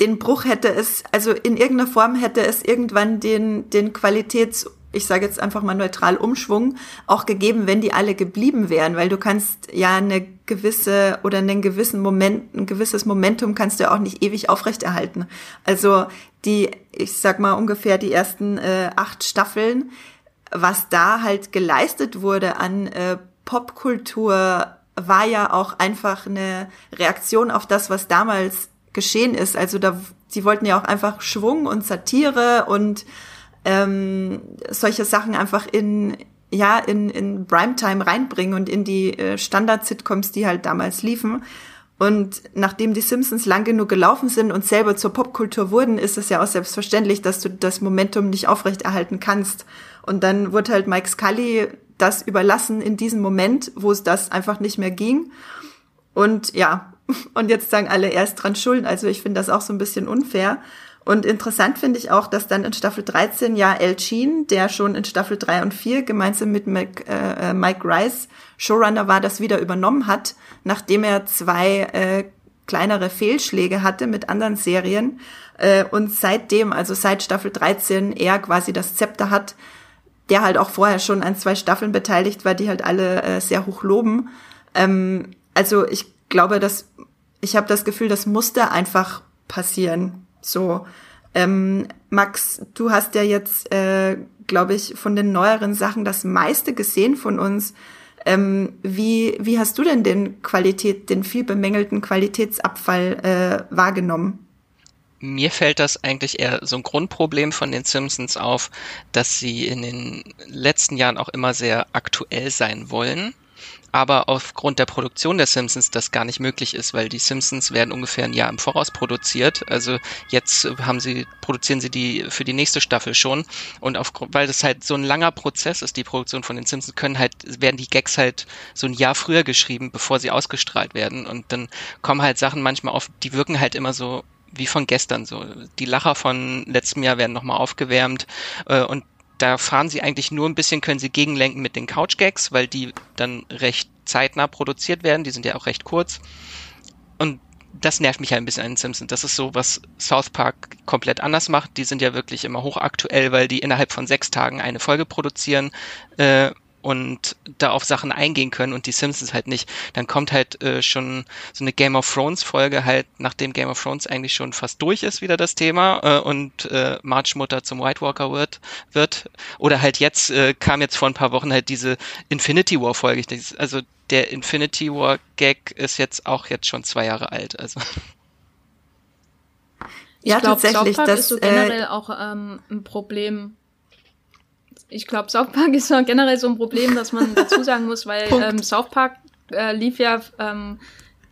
den Bruch hätte es, also in irgendeiner Form hätte es irgendwann den, den Qualitäts- ich sage jetzt einfach mal neutral Umschwung auch gegeben, wenn die alle geblieben wären, weil du kannst ja eine gewisse oder einen gewissen Moment, ein gewisses Momentum kannst du ja auch nicht ewig aufrechterhalten. Also die, ich sag mal ungefähr die ersten äh, acht Staffeln, was da halt geleistet wurde an äh, Popkultur, war ja auch einfach eine Reaktion auf das, was damals geschehen ist. Also da, sie wollten ja auch einfach Schwung und Satire und ähm, solche Sachen einfach in ja in in Primetime reinbringen und in die äh, Standard-Sitcoms, die halt damals liefen. Und nachdem die Simpsons lang genug gelaufen sind und selber zur Popkultur wurden, ist es ja auch selbstverständlich, dass du das Momentum nicht aufrechterhalten kannst. Und dann wurde halt Mike Scully das überlassen in diesem Moment, wo es das einfach nicht mehr ging. Und ja, und jetzt sagen alle erst dran schuld. Also ich finde das auch so ein bisschen unfair. Und interessant finde ich auch, dass dann in Staffel 13 ja El Chin, der schon in Staffel 3 und 4 gemeinsam mit Mike, äh, Mike Rice Showrunner war, das wieder übernommen hat, nachdem er zwei äh, kleinere Fehlschläge hatte mit anderen Serien. Äh, und seitdem, also seit Staffel 13, er quasi das Zepter hat, der halt auch vorher schon an zwei Staffeln beteiligt war, die halt alle äh, sehr hoch loben. Ähm, also ich glaube, dass ich habe das Gefühl, das musste einfach passieren. So, ähm, Max, du hast ja jetzt, äh, glaube ich, von den neueren Sachen das meiste gesehen von uns. Ähm, wie, wie hast du denn den Qualität, den viel bemängelten Qualitätsabfall äh, wahrgenommen? Mir fällt das eigentlich eher so ein Grundproblem von den Simpsons auf, dass sie in den letzten Jahren auch immer sehr aktuell sein wollen aber aufgrund der Produktion der Simpsons das gar nicht möglich ist, weil die Simpsons werden ungefähr ein Jahr im Voraus produziert. Also jetzt haben sie, produzieren sie die für die nächste Staffel schon. Und auf, weil das halt so ein langer Prozess ist, die Produktion von den Simpsons, können halt, werden die Gags halt so ein Jahr früher geschrieben, bevor sie ausgestrahlt werden. Und dann kommen halt Sachen manchmal auf, die wirken halt immer so wie von gestern so. Die Lacher von letztem Jahr werden nochmal aufgewärmt äh, und da fahren sie eigentlich nur ein bisschen, können sie gegenlenken mit den Couch-Gags, weil die dann recht zeitnah produziert werden. Die sind ja auch recht kurz. Und das nervt mich halt ein bisschen an den Simpsons. Das ist so, was South Park komplett anders macht. Die sind ja wirklich immer hochaktuell, weil die innerhalb von sechs Tagen eine Folge produzieren. Äh, und da auf Sachen eingehen können und die Simpsons halt nicht, dann kommt halt äh, schon so eine Game of Thrones Folge halt, nachdem Game of Thrones eigentlich schon fast durch ist wieder das Thema äh, und äh, Marge Mutter zum White Walker wird, wird oder halt jetzt äh, kam jetzt vor ein paar Wochen halt diese Infinity War Folge. Also der Infinity War Gag ist jetzt auch jetzt schon zwei Jahre alt. Also ja, ich glaub, tatsächlich. Das ist so generell äh, auch ähm, ein Problem ich glaube, South Park ist ja generell so ein Problem, dass man dazu sagen muss, weil ähm, South Park äh, lief ja ähm,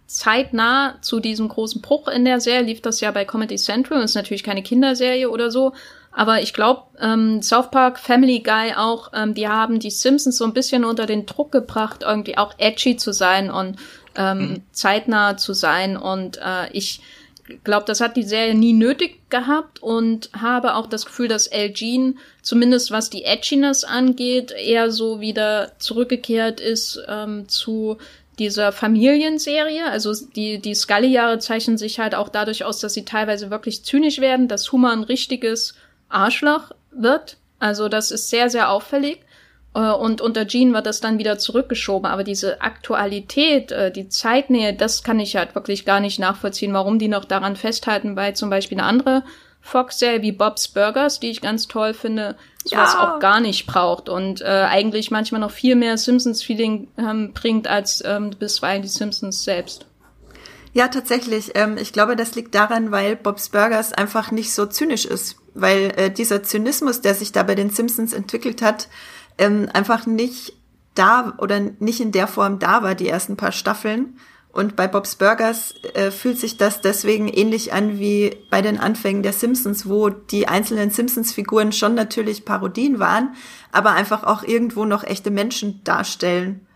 zeitnah zu diesem großen Bruch in der Serie, lief das ja bei Comedy Central, ist natürlich keine Kinderserie oder so, aber ich glaube, ähm, South Park, Family Guy auch, ähm, die haben die Simpsons so ein bisschen unter den Druck gebracht, irgendwie auch edgy zu sein und ähm, mhm. zeitnah zu sein. Und äh, ich glaube, das hat die Serie nie nötig gehabt und habe auch das Gefühl, dass El Jean, zumindest was die Edginess angeht, eher so wieder zurückgekehrt ist ähm, zu dieser Familienserie. Also die, die Scully-Jahre zeichnen sich halt auch dadurch aus, dass sie teilweise wirklich zynisch werden, dass Humor ein richtiges Arschloch wird. Also das ist sehr, sehr auffällig. Äh, und unter Jean wird das dann wieder zurückgeschoben. Aber diese Aktualität, äh, die Zeitnähe, das kann ich halt wirklich gar nicht nachvollziehen, warum die noch daran festhalten, weil zum Beispiel eine andere Fox-Serie wie Bob's Burgers, die ich ganz toll finde, sowas ja. auch gar nicht braucht und äh, eigentlich manchmal noch viel mehr Simpsons-Feeling ähm, bringt als ähm, bisweilen die Simpsons selbst. Ja, tatsächlich. Ähm, ich glaube, das liegt daran, weil Bob's Burgers einfach nicht so zynisch ist, weil äh, dieser Zynismus, der sich da bei den Simpsons entwickelt hat, ähm, einfach nicht da oder nicht in der Form da war, die ersten paar Staffeln. Und bei Bob's Burgers äh, fühlt sich das deswegen ähnlich an wie bei den Anfängen der Simpsons, wo die einzelnen Simpsons-Figuren schon natürlich Parodien waren, aber einfach auch irgendwo noch echte Menschen darstellen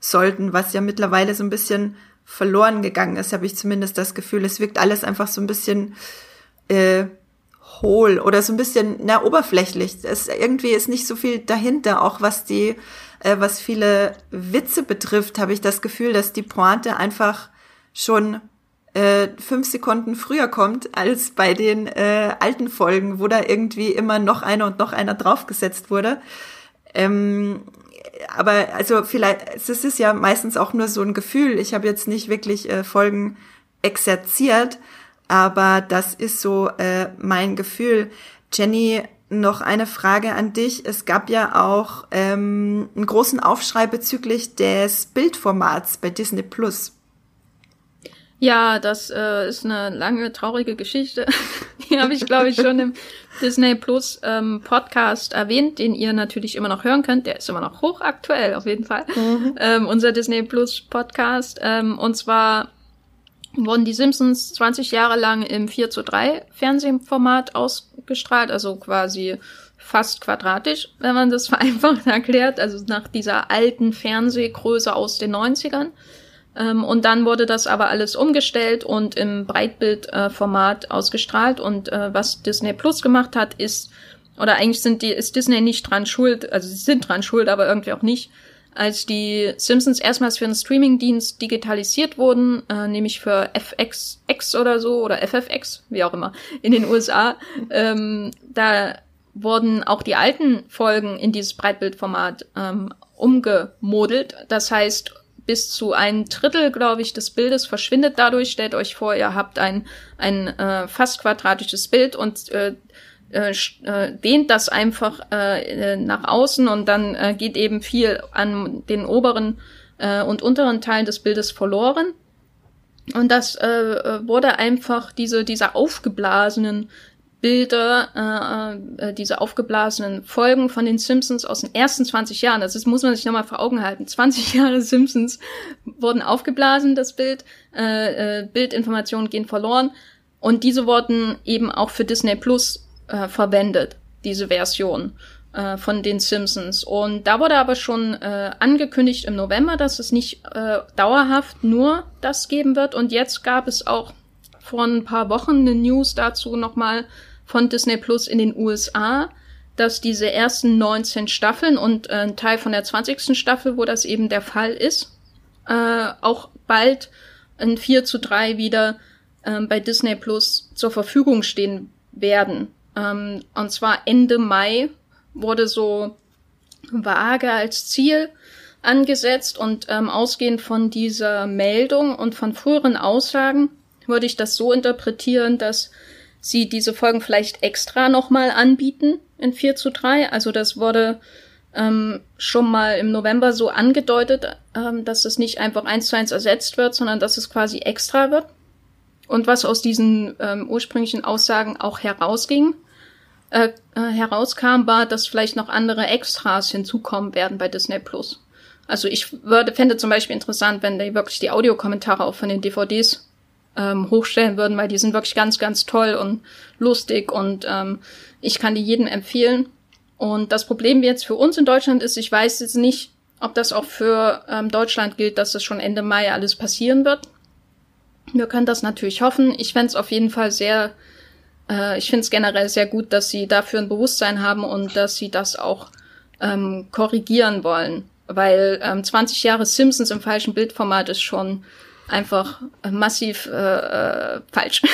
sollten, was ja mittlerweile so ein bisschen verloren gegangen ist, habe ich zumindest das Gefühl. Es wirkt alles einfach so ein bisschen äh, hohl oder so ein bisschen na, oberflächlich. Es irgendwie ist nicht so viel dahinter, auch was die äh, was viele Witze betrifft, habe ich das Gefühl, dass die Pointe einfach schon äh, fünf Sekunden früher kommt als bei den äh, alten Folgen, wo da irgendwie immer noch einer und noch einer draufgesetzt wurde. Ähm, aber also vielleicht, es ist ja meistens auch nur so ein Gefühl. Ich habe jetzt nicht wirklich äh, Folgen exerziert, aber das ist so äh, mein Gefühl. Jenny, noch eine Frage an dich. Es gab ja auch ähm, einen großen Aufschrei bezüglich des Bildformats bei Disney Plus. Ja, das äh, ist eine lange, traurige Geschichte. Die habe ich, glaube ich, schon im Disney Plus ähm, Podcast erwähnt, den ihr natürlich immer noch hören könnt. Der ist immer noch hochaktuell, auf jeden Fall. Mhm. Ähm, unser Disney Plus Podcast. Ähm, und zwar wurden die Simpsons 20 Jahre lang im 4 zu 3 Fernsehformat ausgestrahlt, also quasi fast quadratisch, wenn man das vereinfacht erklärt, also nach dieser alten Fernsehgröße aus den 90ern. Ähm, und dann wurde das aber alles umgestellt und im Breitbildformat äh, ausgestrahlt. Und äh, was Disney Plus gemacht hat, ist, oder eigentlich sind die, ist Disney nicht dran schuld, also sie sind dran schuld, aber irgendwie auch nicht, als die Simpsons erstmals für einen Streamingdienst digitalisiert wurden, äh, nämlich für FXX oder so oder FFX, wie auch immer, in den USA, ähm, da wurden auch die alten Folgen in dieses Breitbildformat ähm, umgemodelt. Das heißt, bis zu ein Drittel, glaube ich, des Bildes verschwindet dadurch. Stellt euch vor, ihr habt ein, ein äh, fast quadratisches Bild und äh, äh, äh, dehnt das einfach äh, nach außen und dann äh, geht eben viel an den oberen äh, und unteren Teilen des Bildes verloren. Und das äh, äh wurde einfach diese, diese aufgeblasenen Bilder, äh, äh, diese aufgeblasenen Folgen von den Simpsons aus den ersten 20 Jahren. Das ist, muss man sich nochmal vor Augen halten. 20 Jahre Simpsons wurden aufgeblasen, das Bild. Äh, äh, Bildinformationen gehen verloren. Und diese wurden eben auch für Disney Plus äh, verwendet, diese Version äh, von den Simpsons. Und da wurde aber schon äh, angekündigt im November, dass es nicht äh, dauerhaft nur das geben wird. Und jetzt gab es auch vor ein paar Wochen eine News dazu nochmal von Disney Plus in den USA, dass diese ersten 19 Staffeln und äh, ein Teil von der 20. Staffel, wo das eben der Fall ist, äh, auch bald in 4 zu 3 wieder äh, bei Disney Plus zur Verfügung stehen werden. Ähm, und zwar Ende Mai wurde so vage als Ziel angesetzt und ähm, ausgehend von dieser Meldung und von früheren Aussagen würde ich das so interpretieren, dass sie diese Folgen vielleicht extra nochmal anbieten in 4 zu 3. Also das wurde ähm, schon mal im November so angedeutet, ähm, dass es nicht einfach eins zu eins ersetzt wird, sondern dass es quasi extra wird. Und was aus diesen ähm, ursprünglichen Aussagen auch herausging, äh, äh, herauskam, war, dass vielleicht noch andere Extras hinzukommen werden bei Disney Plus. Also ich würde, fände zum Beispiel interessant, wenn die wirklich die Audiokommentare auch von den DVDs ähm, hochstellen würden, weil die sind wirklich ganz, ganz toll und lustig und ähm, ich kann die jedem empfehlen. Und das Problem jetzt für uns in Deutschland ist, ich weiß jetzt nicht, ob das auch für ähm, Deutschland gilt, dass das schon Ende Mai alles passieren wird. Wir können das natürlich hoffen. Ich fände es auf jeden Fall sehr, äh, ich finde es generell sehr gut, dass sie dafür ein Bewusstsein haben und dass sie das auch ähm, korrigieren wollen. Weil ähm, 20 Jahre Simpsons im falschen Bildformat ist schon einfach massiv äh, äh, falsch.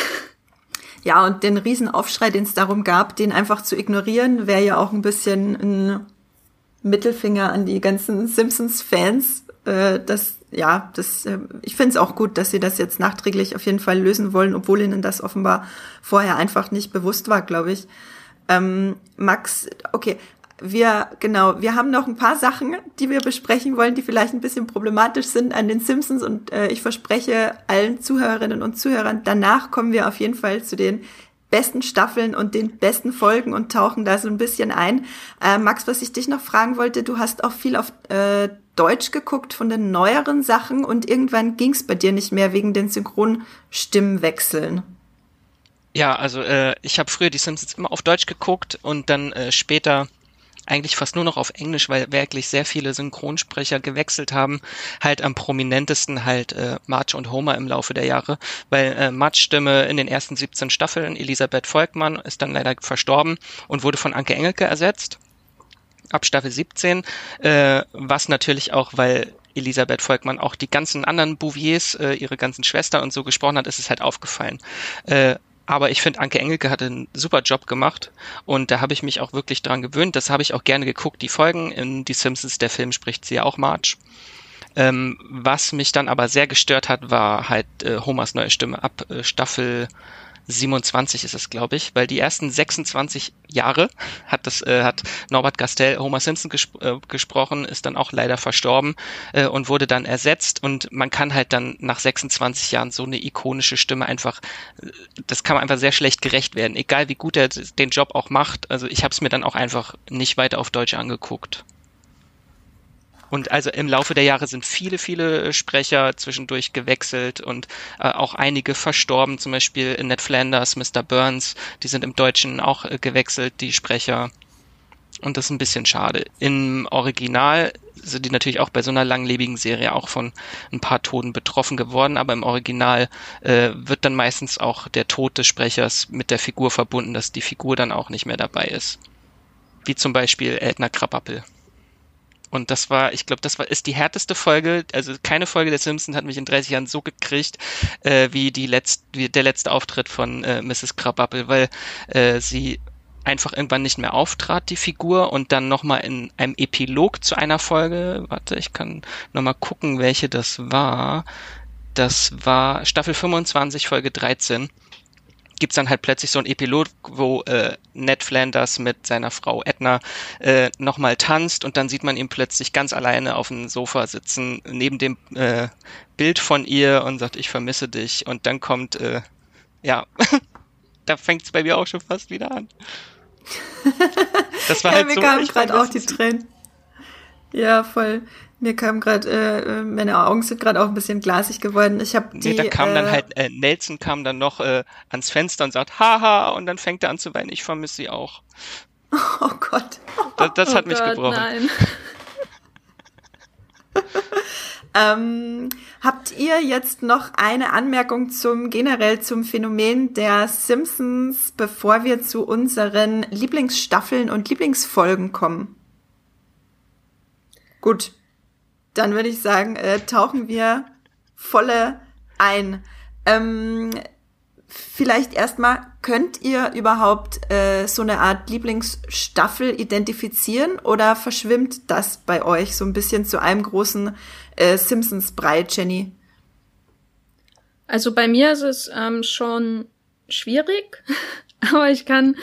Ja, und den Riesenaufschrei, den es darum gab, den einfach zu ignorieren, wäre ja auch ein bisschen ein Mittelfinger an die ganzen Simpsons-Fans, äh, dass ja, das, äh, ich finde es auch gut, dass sie das jetzt nachträglich auf jeden Fall lösen wollen, obwohl ihnen das offenbar vorher einfach nicht bewusst war, glaube ich. Ähm, Max, okay, wir, genau, wir haben noch ein paar Sachen, die wir besprechen wollen, die vielleicht ein bisschen problematisch sind an den Simpsons und äh, ich verspreche allen Zuhörerinnen und Zuhörern, danach kommen wir auf jeden Fall zu den besten Staffeln und den besten Folgen und tauchen da so ein bisschen ein. Äh, Max, was ich dich noch fragen wollte, du hast auch viel auf äh, Deutsch geguckt von den neueren Sachen und irgendwann ging es bei dir nicht mehr wegen den Synchronstimmwechseln. Ja, also äh, ich habe früher die Simpsons immer auf Deutsch geguckt und dann äh, später eigentlich fast nur noch auf Englisch, weil wirklich sehr viele Synchronsprecher gewechselt haben. Halt am prominentesten halt äh, Marge und Homer im Laufe der Jahre, weil äh, Marge Stimme in den ersten 17 Staffeln, Elisabeth Volkmann, ist dann leider verstorben und wurde von Anke Engelke ersetzt. Ab Staffel 17, äh, was natürlich auch, weil Elisabeth Volkmann auch die ganzen anderen Bouviers, äh, ihre ganzen Schwestern und so gesprochen hat, ist es halt aufgefallen. Äh, aber ich finde, Anke Engelke hat einen super Job gemacht und da habe ich mich auch wirklich dran gewöhnt. Das habe ich auch gerne geguckt, die Folgen. In Die Simpsons, der Film spricht sie ja auch March. Ähm, was mich dann aber sehr gestört hat, war halt äh, Homers neue Stimme ab äh, Staffel 27 ist es, glaube ich, weil die ersten 26 Jahre hat das äh, hat Norbert Gastel Homer Simpson gesp äh, gesprochen, ist dann auch leider verstorben äh, und wurde dann ersetzt und man kann halt dann nach 26 Jahren so eine ikonische Stimme einfach, äh, das kann man einfach sehr schlecht gerecht werden, egal wie gut er den Job auch macht. Also ich habe es mir dann auch einfach nicht weiter auf Deutsch angeguckt. Und also im Laufe der Jahre sind viele, viele Sprecher zwischendurch gewechselt und äh, auch einige verstorben, zum Beispiel Ned Flanders, Mr. Burns, die sind im Deutschen auch äh, gewechselt, die Sprecher. Und das ist ein bisschen schade. Im Original sind die natürlich auch bei so einer langlebigen Serie auch von ein paar Toten betroffen geworden, aber im Original äh, wird dann meistens auch der Tod des Sprechers mit der Figur verbunden, dass die Figur dann auch nicht mehr dabei ist. Wie zum Beispiel Edna Krabappel. Und das war, ich glaube, das war ist die härteste Folge. Also keine Folge der Simpsons hat mich in 30 Jahren so gekriegt äh, wie die letzt, wie der letzte Auftritt von äh, Mrs. Krabappel, weil äh, sie einfach irgendwann nicht mehr auftrat, die Figur, und dann nochmal in einem Epilog zu einer Folge, warte, ich kann nochmal gucken, welche das war. Das war Staffel 25, Folge 13 gibt's dann halt plötzlich so ein Epilog, wo äh, Ned Flanders mit seiner Frau Edna äh, nochmal tanzt und dann sieht man ihn plötzlich ganz alleine auf dem Sofa sitzen, neben dem äh, Bild von ihr und sagt, ich vermisse dich. Und dann kommt, äh, ja, da fängt's bei mir auch schon fast wieder an. Das war ja, halt mir so. Kamen gerade auch die Tränen. Ja, voll. Mir kam gerade, äh, meine Augen sind gerade auch ein bisschen glasig geworden. Ich habe die. Nee, da kam äh, dann halt, äh, Nelson kam dann noch äh, ans Fenster und sagt, haha, und dann fängt er an zu weinen, ich vermisse sie auch. Oh Gott. Das, das oh hat mich Gott, gebrochen. Nein. ähm, habt ihr jetzt noch eine Anmerkung zum generell zum Phänomen der Simpsons, bevor wir zu unseren Lieblingsstaffeln und Lieblingsfolgen kommen? Gut, dann würde ich sagen, äh, tauchen wir volle ein. Ähm, vielleicht erstmal, könnt ihr überhaupt äh, so eine Art Lieblingsstaffel identifizieren oder verschwimmt das bei euch so ein bisschen zu einem großen äh, Simpsons-Brei, Jenny? Also bei mir ist es ähm, schon schwierig, aber ich kann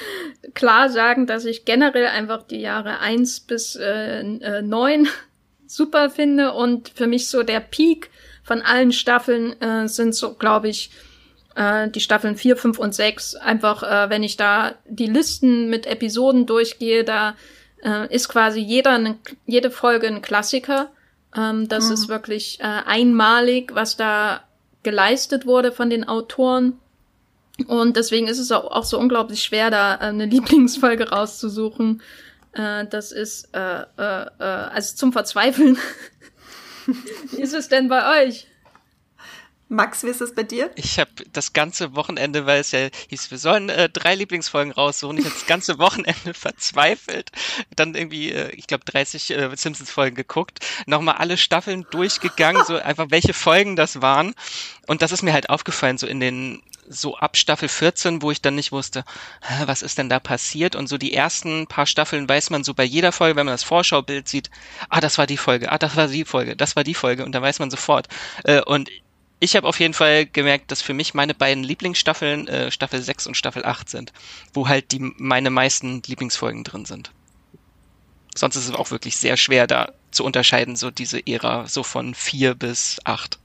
klar sagen, dass ich generell einfach die Jahre eins bis äh, 9 super finde und für mich so der Peak von allen Staffeln äh, sind so, glaube ich, äh, die Staffeln 4, 5 und 6. Einfach, äh, wenn ich da die Listen mit Episoden durchgehe, da äh, ist quasi jeder eine, jede Folge ein Klassiker. Ähm, das mhm. ist wirklich äh, einmalig, was da geleistet wurde von den Autoren. Und deswegen ist es auch, auch so unglaublich schwer, da äh, eine Lieblingsfolge rauszusuchen. Äh, das ist äh, äh, äh, also zum Verzweifeln. Wie ist es denn bei euch? Max, wie ist es bei dir? Ich habe das ganze Wochenende, weil es ja hieß, wir sollen äh, drei Lieblingsfolgen raussuchen. Ich habe das ganze Wochenende verzweifelt. Dann irgendwie, äh, ich glaube, 30 äh, Simpsons-Folgen geguckt. Nochmal alle Staffeln durchgegangen, so einfach welche Folgen das waren. Und das ist mir halt aufgefallen, so in den so ab Staffel 14, wo ich dann nicht wusste, was ist denn da passiert? Und so die ersten paar Staffeln weiß man so bei jeder Folge, wenn man das Vorschaubild sieht, ah, das war die Folge, ah, das war die Folge, das war die Folge und dann weiß man sofort. Äh, und ich habe auf jeden Fall gemerkt, dass für mich meine beiden Lieblingsstaffeln äh, Staffel 6 und Staffel 8 sind, wo halt die meine meisten Lieblingsfolgen drin sind. Sonst ist es auch wirklich sehr schwer da zu unterscheiden, so diese Ära, so von 4 bis 8.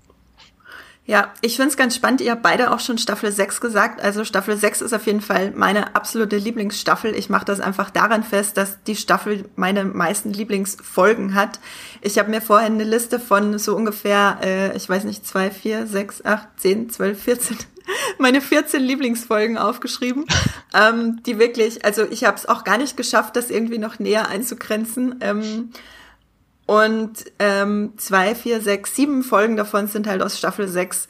Ja, ich finde es ganz spannend. Ihr habt beide auch schon Staffel 6 gesagt. Also Staffel 6 ist auf jeden Fall meine absolute Lieblingsstaffel. Ich mache das einfach daran fest, dass die Staffel meine meisten Lieblingsfolgen hat. Ich habe mir vorher eine Liste von so ungefähr, äh, ich weiß nicht, 2, 4, 6, 8, 10, 12, 14, meine 14 Lieblingsfolgen aufgeschrieben, ähm, die wirklich, also ich habe es auch gar nicht geschafft, das irgendwie noch näher einzugrenzen. Ähm, und ähm, zwei, vier, sechs, sieben Folgen davon sind halt aus Staffel sechs.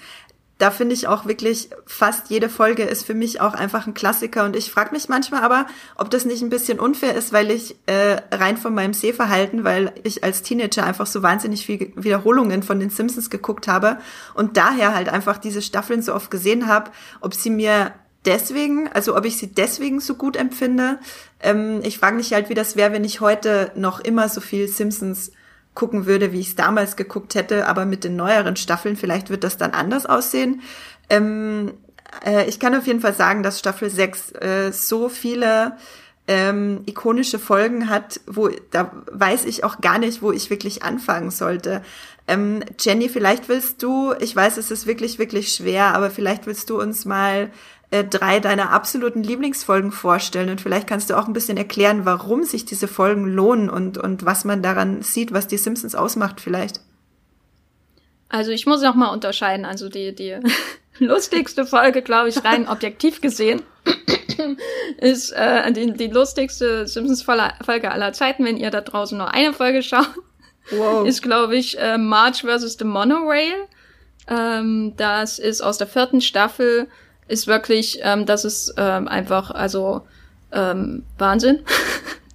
Da finde ich auch wirklich, fast jede Folge ist für mich auch einfach ein Klassiker. Und ich frage mich manchmal aber, ob das nicht ein bisschen unfair ist, weil ich äh, rein von meinem Sehverhalten, weil ich als Teenager einfach so wahnsinnig viel Wiederholungen von den Simpsons geguckt habe und daher halt einfach diese Staffeln so oft gesehen habe, ob sie mir deswegen, also ob ich sie deswegen so gut empfinde. Ähm, ich frage mich halt, wie das wäre, wenn ich heute noch immer so viel Simpsons gucken würde, wie ich es damals geguckt hätte, aber mit den neueren Staffeln, vielleicht wird das dann anders aussehen. Ähm, äh, ich kann auf jeden Fall sagen, dass Staffel 6 äh, so viele ähm, ikonische Folgen hat, wo da weiß ich auch gar nicht, wo ich wirklich anfangen sollte. Ähm, Jenny, vielleicht willst du, ich weiß, es ist wirklich, wirklich schwer, aber vielleicht willst du uns mal äh, drei deiner absoluten Lieblingsfolgen vorstellen und vielleicht kannst du auch ein bisschen erklären, warum sich diese Folgen lohnen und, und was man daran sieht, was die Simpsons ausmacht vielleicht. Also ich muss noch mal unterscheiden, also die, die lustigste Folge, glaube ich, rein objektiv gesehen, ist äh, die, die lustigste Simpsons-Folge aller Zeiten, wenn ihr da draußen nur eine Folge schaut, wow. ist, glaube ich, äh, March vs. the Monorail. Ähm, das ist aus der vierten Staffel ist wirklich, ähm, das ist ähm, einfach, also ähm, Wahnsinn.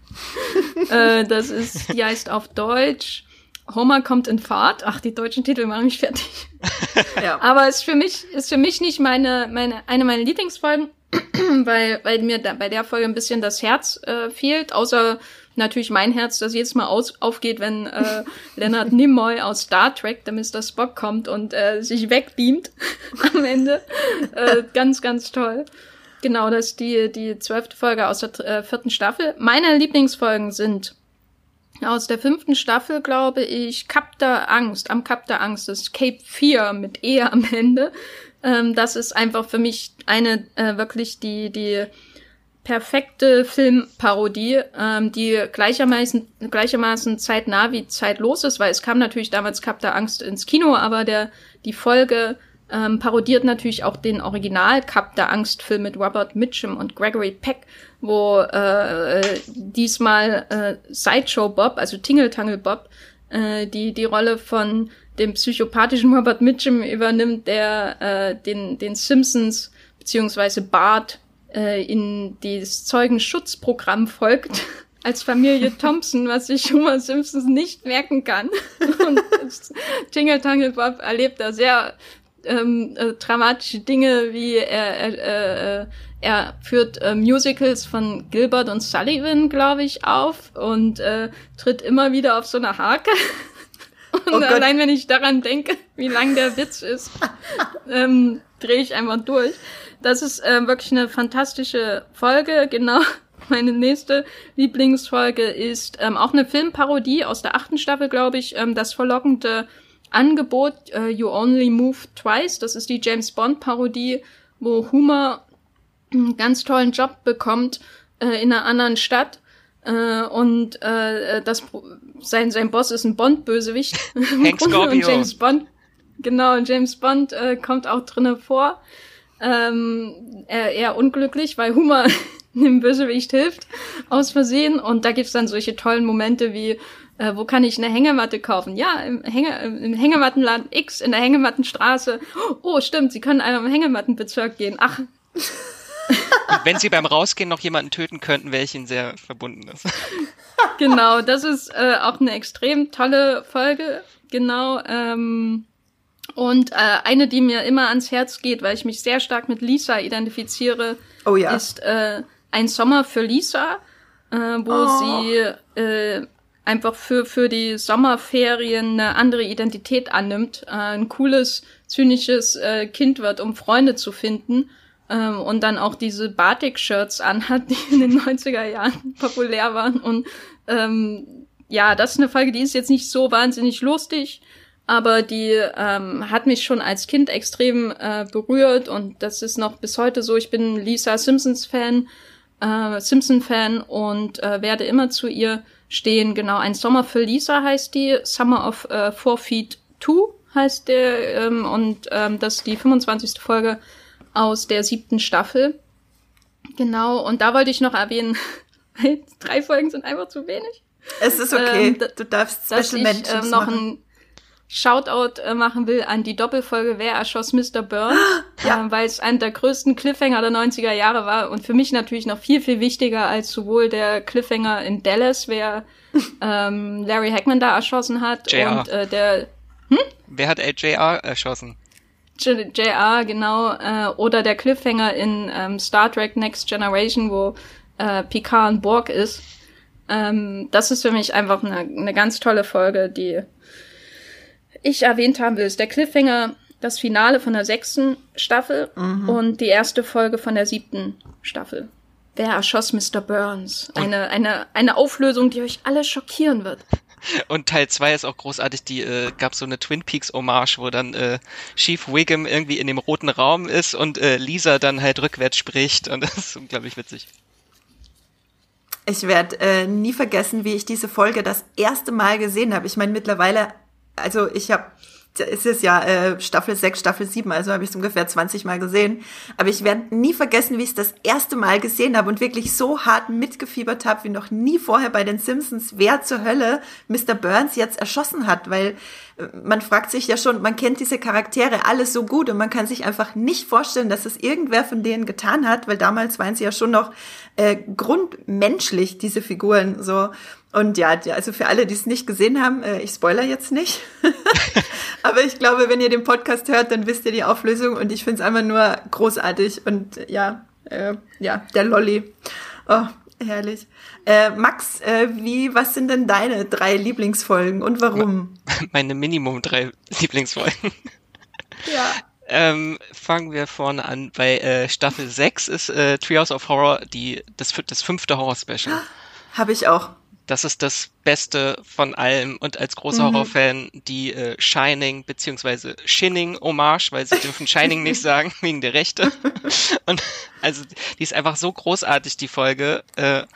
äh, das ist, die heißt auf Deutsch Homer kommt in Fahrt. Ach, die deutschen Titel machen mich fertig. ja. Aber ist für mich, ist für mich nicht meine, meine, eine meiner Lieblingsfolgen, weil, weil mir da, bei der Folge ein bisschen das Herz äh, fehlt, außer natürlich mein Herz, das jedes Mal aus, aufgeht, wenn äh, Leonard Nimoy aus Star Trek, der Mr. Spock kommt und äh, sich wegbeamt am Ende. Äh, ganz, ganz toll. Genau, das ist die, die zwölfte Folge aus der äh, vierten Staffel. Meine Lieblingsfolgen sind aus der fünften Staffel, glaube ich, Kap der Angst, am Kap der Angst, das ist Cape 4 mit E am Ende. Ähm, das ist einfach für mich eine, äh, wirklich die, die perfekte Filmparodie, ähm, die gleichermaßen, gleichermaßen zeitnah wie zeitlos ist, weil es kam natürlich damals Kap der Angst ins Kino, aber der, die Folge ähm, parodiert natürlich auch den Original. Kap der Angst Film mit Robert Mitchum und Gregory Peck, wo äh, diesmal äh, Sideshow Bob, also Tingle Tangle Bob, äh, die die Rolle von dem psychopathischen Robert Mitchum übernimmt, der äh, den den Simpsons beziehungsweise Bart äh, in das Zeugenschutzprogramm folgt als Familie Thompson, was sich Homer Simpsons nicht merken kann. Und Tingle Tangle Bob erlebt da sehr ähm, äh, dramatische Dinge, wie er, er, äh, er führt äh, Musicals von Gilbert und Sullivan, glaube ich, auf und äh, tritt immer wieder auf so eine Hake. Und oh allein wenn ich daran denke, wie lang der Witz ist, ähm, drehe ich einfach durch. Das ist äh, wirklich eine fantastische Folge. Genau. Meine nächste Lieblingsfolge ist ähm, auch eine Filmparodie aus der achten Staffel, glaube ich. Ähm, das verlockende Angebot äh, You Only Move Twice. Das ist die James Bond Parodie, wo Homer einen ganz tollen Job bekommt äh, in einer anderen Stadt. Äh, und äh, das sein sein Boss ist ein Bond-Bösewicht. Hank Scorpio. und James Bond. Genau, James Bond äh, kommt auch drinnen vor. Ähm, er, eher unglücklich, weil Humor dem Bösewicht hilft, aus Versehen. Und da gibt's dann solche tollen Momente wie äh, wo kann ich eine Hängematte kaufen? Ja, im, Hänge, im Hängemattenladen X in der Hängemattenstraße. Oh, stimmt, Sie können einmal im Hängemattenbezirk gehen. Ach. Wenn Sie beim Rausgehen noch jemanden töten könnten, wäre ich Ihnen sehr verbunden. genau, das ist äh, auch eine extrem tolle Folge. Genau. Ähm, und äh, eine, die mir immer ans Herz geht, weil ich mich sehr stark mit Lisa identifiziere, oh ja. ist äh, Ein Sommer für Lisa, äh, wo oh. sie äh, einfach für, für die Sommerferien eine andere Identität annimmt, äh, ein cooles, zynisches äh, Kind wird, um Freunde zu finden ähm, und dann auch diese Batik-Shirts anhat, die in den 90er Jahren populär waren. Und ähm, ja, das ist eine Folge, die ist jetzt nicht so wahnsinnig lustig, aber die ähm, hat mich schon als Kind extrem äh, berührt und das ist noch bis heute so. Ich bin Lisa Simpsons Fan, äh, Simpson Fan und äh, werde immer zu ihr stehen. Genau, ein Sommer für Lisa heißt die, Summer of äh, Four Feet Two heißt der ähm, und ähm, das ist die 25. Folge aus der siebten Staffel. Genau, und da wollte ich noch erwähnen, drei Folgen sind einfach zu wenig. Es ist okay, ähm, du darfst Special ich, ähm, noch machen. ein Shoutout äh, machen will an die Doppelfolge Wer erschoss Mr. Burns, ja. äh, weil es einer der größten Cliffhanger der 90er Jahre war und für mich natürlich noch viel, viel wichtiger als sowohl der Cliffhanger in Dallas, wer ähm, Larry Hackman da erschossen hat JR. und äh, der hm? Wer hat JR erschossen? JR, genau, äh, oder der Cliffhanger in ähm, Star Trek Next Generation, wo äh, Picard ein Borg ist. Ähm, das ist für mich einfach eine, eine ganz tolle Folge, die ich erwähnt haben will, ist der Cliffhanger das Finale von der sechsten Staffel mhm. und die erste Folge von der siebten Staffel. Wer erschoss Mr. Burns? Eine, eine, eine Auflösung, die euch alle schockieren wird. Und Teil 2 ist auch großartig, die äh, gab so eine Twin Peaks Hommage, wo dann äh, Chief Wiggum irgendwie in dem roten Raum ist und äh, Lisa dann halt rückwärts spricht und das ist unglaublich witzig. Ich werde äh, nie vergessen, wie ich diese Folge das erste Mal gesehen habe. Ich meine, mittlerweile also ich habe es ist ja äh, Staffel 6, Staffel 7, also habe ich es ungefähr 20 Mal gesehen. Aber ich werde nie vergessen, wie ich es das erste Mal gesehen habe und wirklich so hart mitgefiebert habe, wie noch nie vorher bei den Simpsons, wer zur Hölle Mr. Burns jetzt erschossen hat. Weil äh, man fragt sich ja schon, man kennt diese Charaktere alles so gut und man kann sich einfach nicht vorstellen, dass es irgendwer von denen getan hat, weil damals waren sie ja schon noch äh, grundmenschlich, diese Figuren so. Und ja, also für alle, die es nicht gesehen haben, äh, ich spoiler jetzt nicht. Aber ich glaube, wenn ihr den Podcast hört, dann wisst ihr die Auflösung und ich finde es einfach nur großartig und ja, äh, ja, der Lolly. Oh, herrlich. Äh, Max, äh, wie, was sind denn deine drei Lieblingsfolgen und warum? Meine Minimum drei Lieblingsfolgen. Ja. Ähm, fangen wir vorne an. Bei äh, Staffel 6 ist äh, Treehouse of Horror die, das, das fünfte Horror-Special. Habe ich auch das ist das Beste von allem und als großer mhm. Horrorfan die äh, Shining beziehungsweise Shinning Hommage, weil sie dürfen Shining nicht sagen wegen der Rechte. Und also die ist einfach so großartig die Folge. Äh,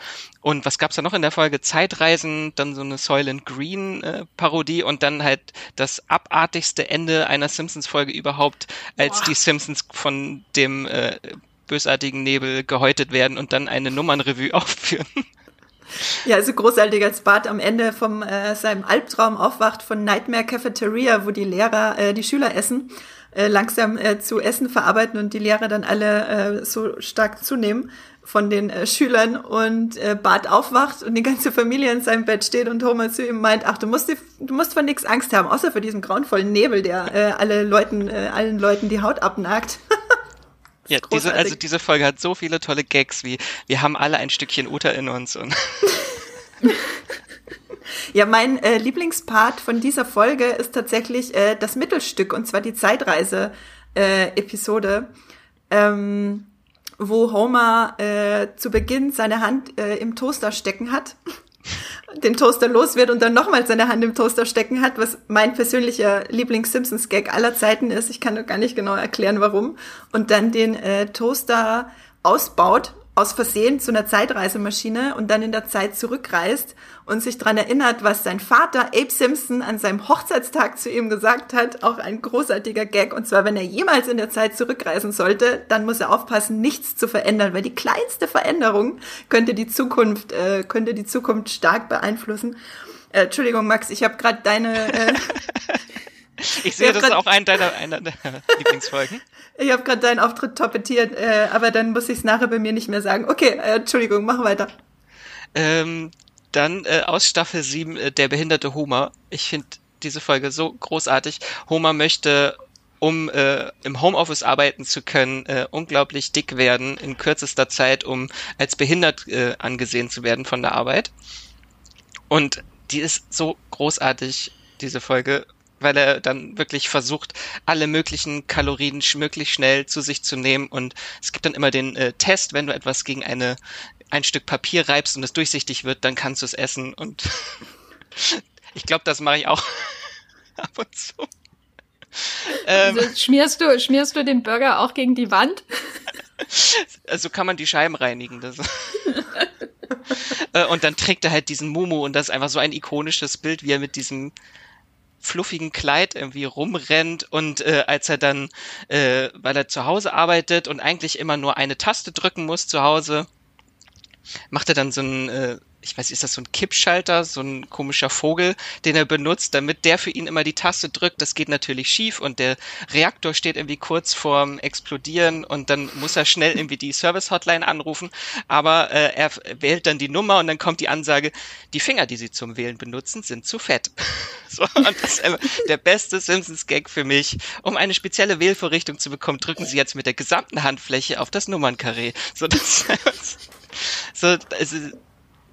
und was gab's da noch in der Folge? Zeitreisen, dann so eine Soylent Green äh, Parodie und dann halt das abartigste Ende einer Simpsons Folge überhaupt, als Boah. die Simpsons von dem äh, bösartigen Nebel gehäutet werden und dann eine Nummernrevue aufführen. Ja, also großartig, als Bart am Ende von äh, seinem Albtraum aufwacht von Nightmare Cafeteria, wo die Lehrer äh, die Schüler essen, äh, langsam äh, zu Essen verarbeiten und die Lehrer dann alle äh, so stark zunehmen von den äh, Schülern und äh, Bart aufwacht und die ganze Familie in seinem Bett steht und Homer zu ihm meint, ach, du musst, du musst von nichts Angst haben, außer vor diesem grauenvollen Nebel, der äh, alle Leuten, äh, allen Leuten die Haut abnagt. Ja, diese, also diese Folge hat so viele tolle Gags, wie wir haben alle ein Stückchen Uta in uns. Und ja, mein äh, Lieblingspart von dieser Folge ist tatsächlich äh, das Mittelstück, und zwar die Zeitreise-Episode, äh, ähm, wo Homer äh, zu Beginn seine Hand äh, im Toaster stecken hat den Toaster los wird und dann nochmal seine Hand im Toaster stecken hat, was mein persönlicher Lieblings-Simpsons-Gag aller Zeiten ist. Ich kann noch gar nicht genau erklären, warum. Und dann den äh, Toaster ausbaut aus Versehen zu einer Zeitreisemaschine und dann in der Zeit zurückreist und sich dran erinnert, was sein Vater Abe Simpson an seinem Hochzeitstag zu ihm gesagt hat. Auch ein großartiger Gag. Und zwar, wenn er jemals in der Zeit zurückreisen sollte, dann muss er aufpassen, nichts zu verändern, weil die kleinste Veränderung könnte die Zukunft, äh, könnte die Zukunft stark beeinflussen. Äh, Entschuldigung, Max, ich habe gerade deine. Äh, ich sehe, das ist auch ein deiner, einer deiner Lieblingsfolgen. Ich habe gerade deinen Auftritt toppetiert, äh, aber dann muss ich es nachher bei mir nicht mehr sagen. Okay, äh, Entschuldigung, mach weiter. Ähm, dann äh, aus Staffel 7, äh, der behinderte Homer. Ich finde diese Folge so großartig. Homer möchte um äh, im Homeoffice arbeiten zu können, äh, unglaublich dick werden in kürzester Zeit, um als behindert äh, angesehen zu werden von der Arbeit. Und die ist so großartig, diese Folge, weil er dann wirklich versucht, alle möglichen Kalorien möglichst schnell zu sich zu nehmen. Und es gibt dann immer den äh, Test, wenn du etwas gegen eine, ein Stück Papier reibst und es durchsichtig wird, dann kannst du es essen. Und ich glaube, das mache ich auch ab und zu. Ähm, also schmierst du, schmierst du den Burger auch gegen die Wand? Also kann man die Scheiben reinigen. Das. Äh, und dann trägt er halt diesen Mumu und das ist einfach so ein ikonisches Bild, wie er mit diesem fluffigen Kleid irgendwie rumrennt und äh, als er dann, äh, weil er zu Hause arbeitet und eigentlich immer nur eine Taste drücken muss zu Hause, macht er dann so ein äh, ich weiß, ist das so ein Kippschalter, so ein komischer Vogel, den er benutzt, damit der für ihn immer die Taste drückt. Das geht natürlich schief und der Reaktor steht irgendwie kurz vorm Explodieren und dann muss er schnell irgendwie die Service-Hotline anrufen, aber äh, er wählt dann die Nummer und dann kommt die Ansage, die Finger, die sie zum Wählen benutzen, sind zu fett. so, und das ist der beste Simpsons-Gag für mich. Um eine spezielle Wählvorrichtung zu bekommen, drücken sie jetzt mit der gesamten Handfläche auf das Nummernkarree. So, das so, also,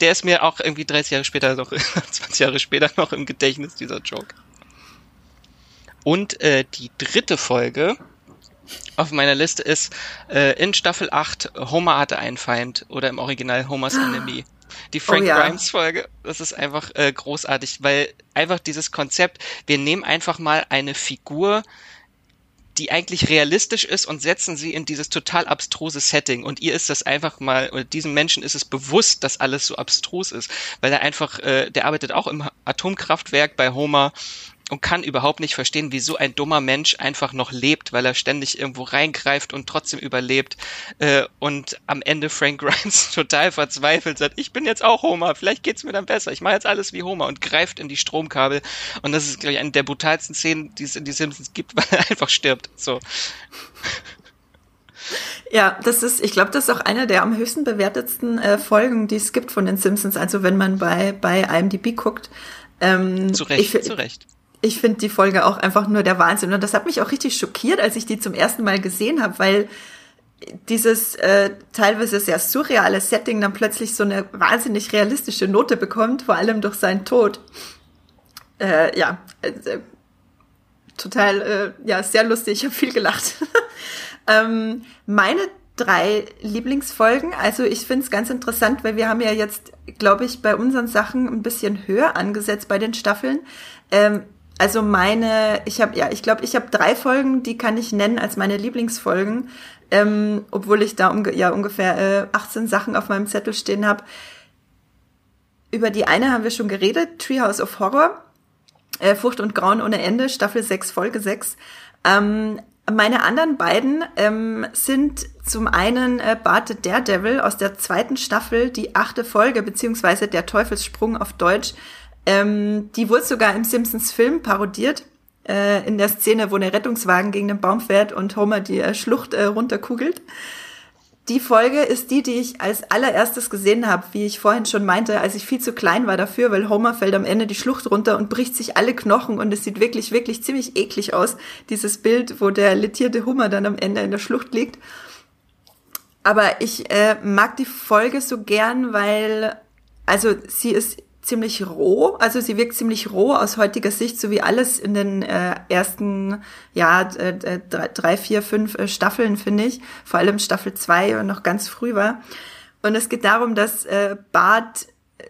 der ist mir auch irgendwie 30 Jahre später noch, 20 Jahre später noch im Gedächtnis, dieser Joke. Und äh, die dritte Folge auf meiner Liste ist äh, in Staffel 8 Homer hatte einen Feind oder im Original Homer's Enemy. Die Frank oh, ja. Grimes Folge, das ist einfach äh, großartig, weil einfach dieses Konzept, wir nehmen einfach mal eine Figur, die eigentlich realistisch ist und setzen sie in dieses total abstruse Setting. Und ihr ist das einfach mal, oder diesem Menschen ist es bewusst, dass alles so abstrus ist, weil er einfach, äh, der arbeitet auch im Atomkraftwerk bei Homer und kann überhaupt nicht verstehen, wie so ein dummer Mensch einfach noch lebt, weil er ständig irgendwo reingreift und trotzdem überlebt. Äh, und am Ende Frank Grimes total verzweifelt sagt, ich bin jetzt auch Homer, vielleicht geht's mir dann besser. Ich mache jetzt alles wie Homer und greift in die Stromkabel. Und das ist, glaube ich, eine der brutalsten Szenen, die es in die Simpsons gibt, weil er einfach stirbt. So. Ja, das ist, ich glaube, das ist auch eine der am höchsten bewertetsten äh, Folgen, die es gibt von den Simpsons. Also wenn man bei, bei IMDb guckt. Ähm, zu Recht, ich, zu Recht ich finde die Folge auch einfach nur der Wahnsinn. Und das hat mich auch richtig schockiert, als ich die zum ersten Mal gesehen habe, weil dieses äh, teilweise sehr surreale Setting dann plötzlich so eine wahnsinnig realistische Note bekommt, vor allem durch seinen Tod. Äh, ja, äh, total, äh, ja, sehr lustig. Ich habe viel gelacht. ähm, meine drei Lieblingsfolgen. Also ich finde es ganz interessant, weil wir haben ja jetzt, glaube ich, bei unseren Sachen ein bisschen höher angesetzt bei den Staffeln. Ähm, also meine, ich habe ja, ich glaube, ich habe drei Folgen, die kann ich nennen als meine Lieblingsfolgen, ähm, obwohl ich da um, ja ungefähr äh, 18 Sachen auf meinem Zettel stehen habe. Über die eine haben wir schon geredet, Treehouse of Horror, äh, Furcht und Grauen ohne Ende, Staffel 6, Folge 6. Ähm, meine anderen beiden ähm, sind zum einen äh, Bart the Daredevil aus der zweiten Staffel, die achte Folge, beziehungsweise der Teufelssprung auf Deutsch, ähm, die wurde sogar im Simpsons-Film parodiert, äh, in der Szene, wo der Rettungswagen gegen den Baum fährt und Homer die äh, Schlucht äh, runterkugelt. Die Folge ist die, die ich als allererstes gesehen habe, wie ich vorhin schon meinte, als ich viel zu klein war dafür, weil Homer fällt am Ende die Schlucht runter und bricht sich alle Knochen und es sieht wirklich, wirklich ziemlich eklig aus, dieses Bild, wo der litierte Hummer dann am Ende in der Schlucht liegt. Aber ich äh, mag die Folge so gern, weil, also sie ist ziemlich roh, also sie wirkt ziemlich roh aus heutiger Sicht, so wie alles in den äh, ersten, ja, äh, drei, vier, fünf äh, Staffeln, finde ich. Vor allem Staffel zwei noch ganz früh war. Und es geht darum, dass äh, Bart äh,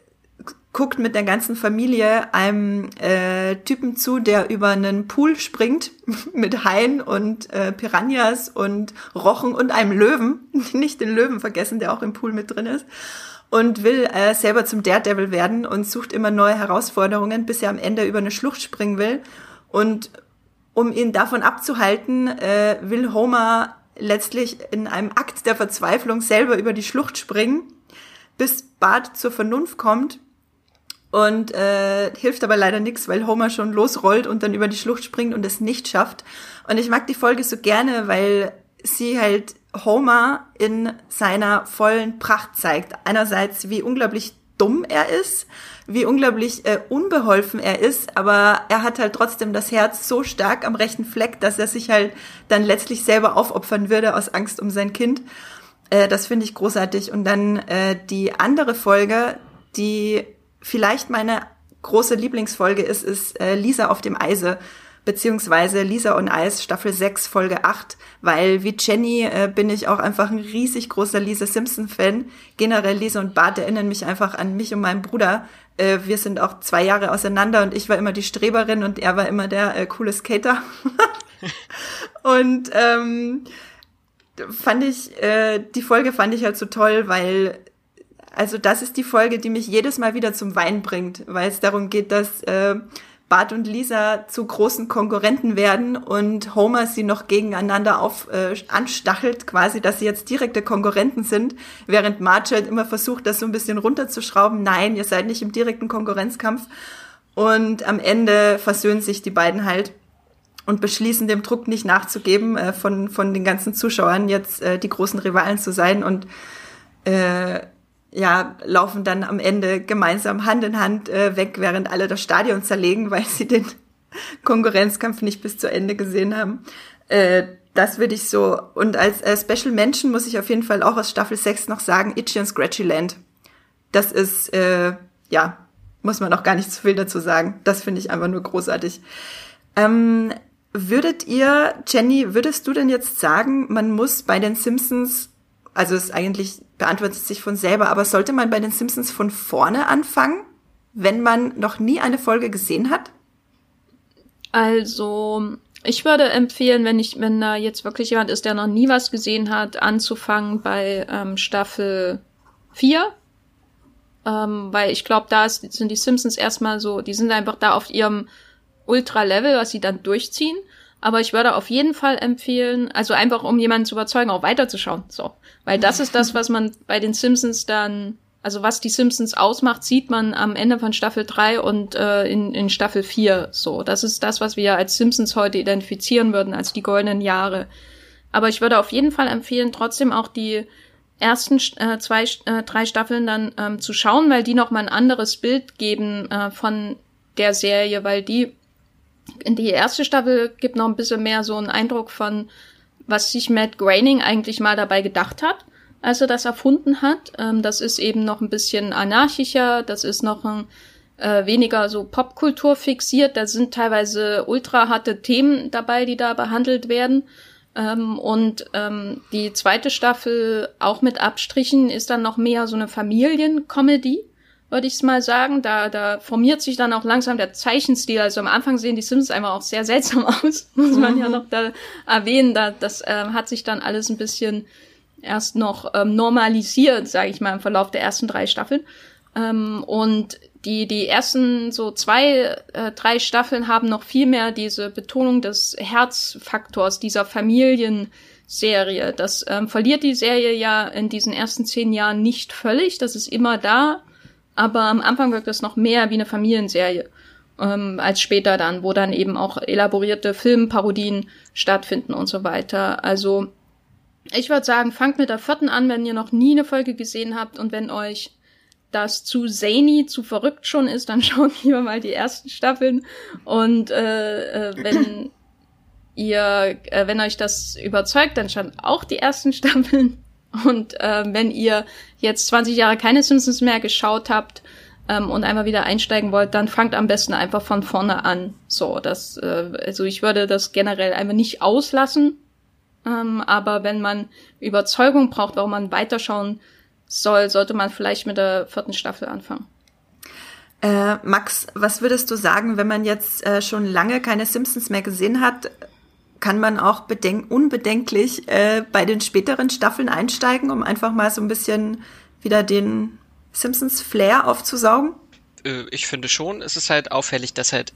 guckt mit der ganzen Familie einem äh, Typen zu, der über einen Pool springt mit Haien und äh, Piranhas und Rochen und einem Löwen. Nicht den Löwen vergessen, der auch im Pool mit drin ist und will äh, selber zum Daredevil werden und sucht immer neue Herausforderungen, bis er am Ende über eine Schlucht springen will. Und um ihn davon abzuhalten, äh, will Homer letztlich in einem Akt der Verzweiflung selber über die Schlucht springen, bis Bart zur Vernunft kommt und äh, hilft aber leider nichts, weil Homer schon losrollt und dann über die Schlucht springt und es nicht schafft. Und ich mag die Folge so gerne, weil sie halt Homer in seiner vollen Pracht zeigt. Einerseits, wie unglaublich dumm er ist, wie unglaublich äh, unbeholfen er ist, aber er hat halt trotzdem das Herz so stark am rechten Fleck, dass er sich halt dann letztlich selber aufopfern würde aus Angst um sein Kind. Äh, das finde ich großartig. Und dann äh, die andere Folge, die vielleicht meine große Lieblingsfolge ist, ist äh, Lisa auf dem Eise beziehungsweise Lisa on Ice Staffel 6 Folge 8, weil wie Jenny äh, bin ich auch einfach ein riesig großer Lisa Simpson Fan. Generell Lisa und Bart erinnern mich einfach an mich und meinen Bruder. Äh, wir sind auch zwei Jahre auseinander und ich war immer die Streberin und er war immer der äh, coole Skater. und ähm, fand ich, äh, die Folge fand ich halt so toll, weil also das ist die Folge, die mich jedes Mal wieder zum Wein bringt, weil es darum geht, dass äh, Bart und Lisa zu großen Konkurrenten werden und Homer sie noch gegeneinander auf äh, anstachelt, quasi, dass sie jetzt direkte Konkurrenten sind, während Marge halt immer versucht, das so ein bisschen runterzuschrauben. Nein, ihr seid nicht im direkten Konkurrenzkampf. Und am Ende versöhnen sich die beiden halt und beschließen, dem Druck nicht nachzugeben, äh, von, von den ganzen Zuschauern jetzt äh, die großen Rivalen zu sein und äh, ja, laufen dann am Ende gemeinsam Hand in Hand äh, weg, während alle das Stadion zerlegen, weil sie den Konkurrenzkampf nicht bis zu Ende gesehen haben. Äh, das würde ich so. Und als äh, Special Mention muss ich auf jeden Fall auch aus Staffel 6 noch sagen, Itchy und Scratchy Land. Das ist, äh, ja, muss man auch gar nicht zu viel dazu sagen. Das finde ich einfach nur großartig. Ähm, würdet ihr, Jenny, würdest du denn jetzt sagen, man muss bei den Simpsons also es eigentlich beantwortet sich von selber, aber sollte man bei den Simpsons von vorne anfangen, wenn man noch nie eine Folge gesehen hat? Also, ich würde empfehlen, wenn ich, wenn da jetzt wirklich jemand ist, der noch nie was gesehen hat, anzufangen bei ähm, Staffel 4. Ähm, weil ich glaube, da ist, sind die Simpsons erstmal so, die sind einfach da auf ihrem Ultra-Level, was sie dann durchziehen. Aber ich würde auf jeden Fall empfehlen, also einfach um jemanden zu überzeugen, auch weiterzuschauen. So. Weil das ist das, was man bei den Simpsons dann, also was die Simpsons ausmacht, sieht man am Ende von Staffel 3 und äh, in, in Staffel 4 so. Das ist das, was wir als Simpsons heute identifizieren würden, als die goldenen Jahre. Aber ich würde auf jeden Fall empfehlen, trotzdem auch die ersten äh, zwei, äh, drei Staffeln dann ähm, zu schauen, weil die nochmal ein anderes Bild geben äh, von der Serie, weil die die erste Staffel gibt noch ein bisschen mehr so einen Eindruck von, was sich Matt Groening eigentlich mal dabei gedacht hat, als er das erfunden hat. Ähm, das ist eben noch ein bisschen anarchischer, das ist noch ein, äh, weniger so Popkultur fixiert. Da sind teilweise ultra harte Themen dabei, die da behandelt werden. Ähm, und ähm, die zweite Staffel, auch mit Abstrichen, ist dann noch mehr so eine Familiencomedy würde ich es mal sagen. Da, da formiert sich dann auch langsam der Zeichenstil. Also am Anfang sehen die Sims einfach auch sehr seltsam aus, muss man mhm. ja noch da erwähnen. Da, das äh, hat sich dann alles ein bisschen erst noch ähm, normalisiert, sage ich mal, im Verlauf der ersten drei Staffeln. Ähm, und die, die ersten so zwei, äh, drei Staffeln haben noch viel mehr diese Betonung des Herzfaktors, dieser Familienserie. Das ähm, verliert die Serie ja in diesen ersten zehn Jahren nicht völlig. Das ist immer da aber am Anfang wirkt es noch mehr wie eine Familienserie ähm, als später dann, wo dann eben auch elaborierte Filmparodien stattfinden und so weiter. Also ich würde sagen, fangt mit der vierten an, wenn ihr noch nie eine Folge gesehen habt. Und wenn euch das zu zany, zu verrückt schon ist, dann schaut lieber mal die ersten Staffeln. Und äh, äh, wenn ihr, äh, wenn euch das überzeugt, dann schaut auch die ersten Staffeln und äh, wenn ihr jetzt 20 Jahre keine Simpsons mehr geschaut habt ähm, und einmal wieder einsteigen wollt, dann fangt am besten einfach von vorne an. So, das, äh, also ich würde das generell einfach nicht auslassen. Ähm, aber wenn man Überzeugung braucht, warum man weiterschauen soll, sollte man vielleicht mit der vierten Staffel anfangen. Äh, Max, was würdest du sagen, wenn man jetzt äh, schon lange keine Simpsons mehr gesehen hat? Kann man auch bedenk unbedenklich äh, bei den späteren Staffeln einsteigen, um einfach mal so ein bisschen wieder den Simpsons Flair aufzusaugen? Äh, ich finde schon, es ist halt auffällig, dass halt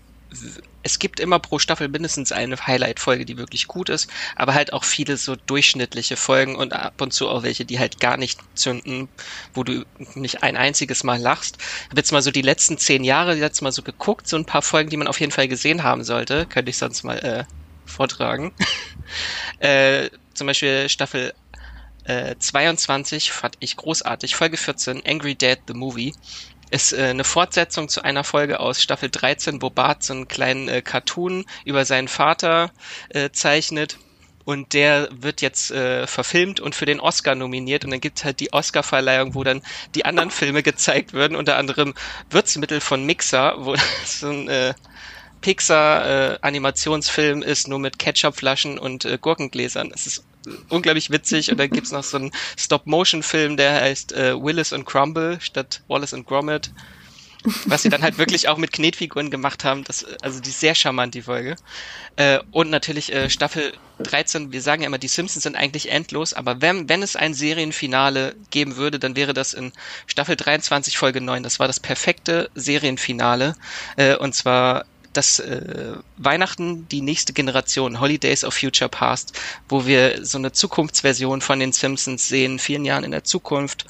es gibt immer pro Staffel mindestens eine Highlight-Folge, die wirklich gut ist, aber halt auch viele so durchschnittliche Folgen und ab und zu auch welche, die halt gar nicht zünden, wo du nicht ein einziges Mal lachst. Ich habe jetzt mal so die letzten zehn Jahre jetzt mal so geguckt, so ein paar Folgen, die man auf jeden Fall gesehen haben sollte. Könnte ich sonst mal äh, vortragen. äh, zum Beispiel Staffel äh, 22 fand ich großartig. Folge 14, Angry Dad the Movie ist äh, eine Fortsetzung zu einer Folge aus Staffel 13, wo Bart so einen kleinen äh, Cartoon über seinen Vater äh, zeichnet. Und der wird jetzt äh, verfilmt und für den Oscar nominiert. Und dann gibt halt die Oscar-Verleihung, wo dann die anderen Filme gezeigt werden, unter anderem Würzmittel von Mixer, wo so ein äh, Pixar-Animationsfilm äh, ist, nur mit Ketchupflaschen und äh, Gurkengläsern. Es ist unglaublich witzig. Und dann gibt's noch so einen Stop-Motion-Film, der heißt äh, Willis und Crumble statt Wallace und Gromit. Was sie dann halt wirklich auch mit Knetfiguren gemacht haben. Das, also die ist sehr charmant, die Folge. Äh, und natürlich äh, Staffel 13, wir sagen ja immer, die Simpsons sind eigentlich endlos, aber wenn, wenn es ein Serienfinale geben würde, dann wäre das in Staffel 23, Folge 9. Das war das perfekte Serienfinale. Äh, und zwar das äh, Weihnachten die nächste Generation, Holidays of Future Past, wo wir so eine Zukunftsversion von den Simpsons sehen, vielen Jahren in der Zukunft.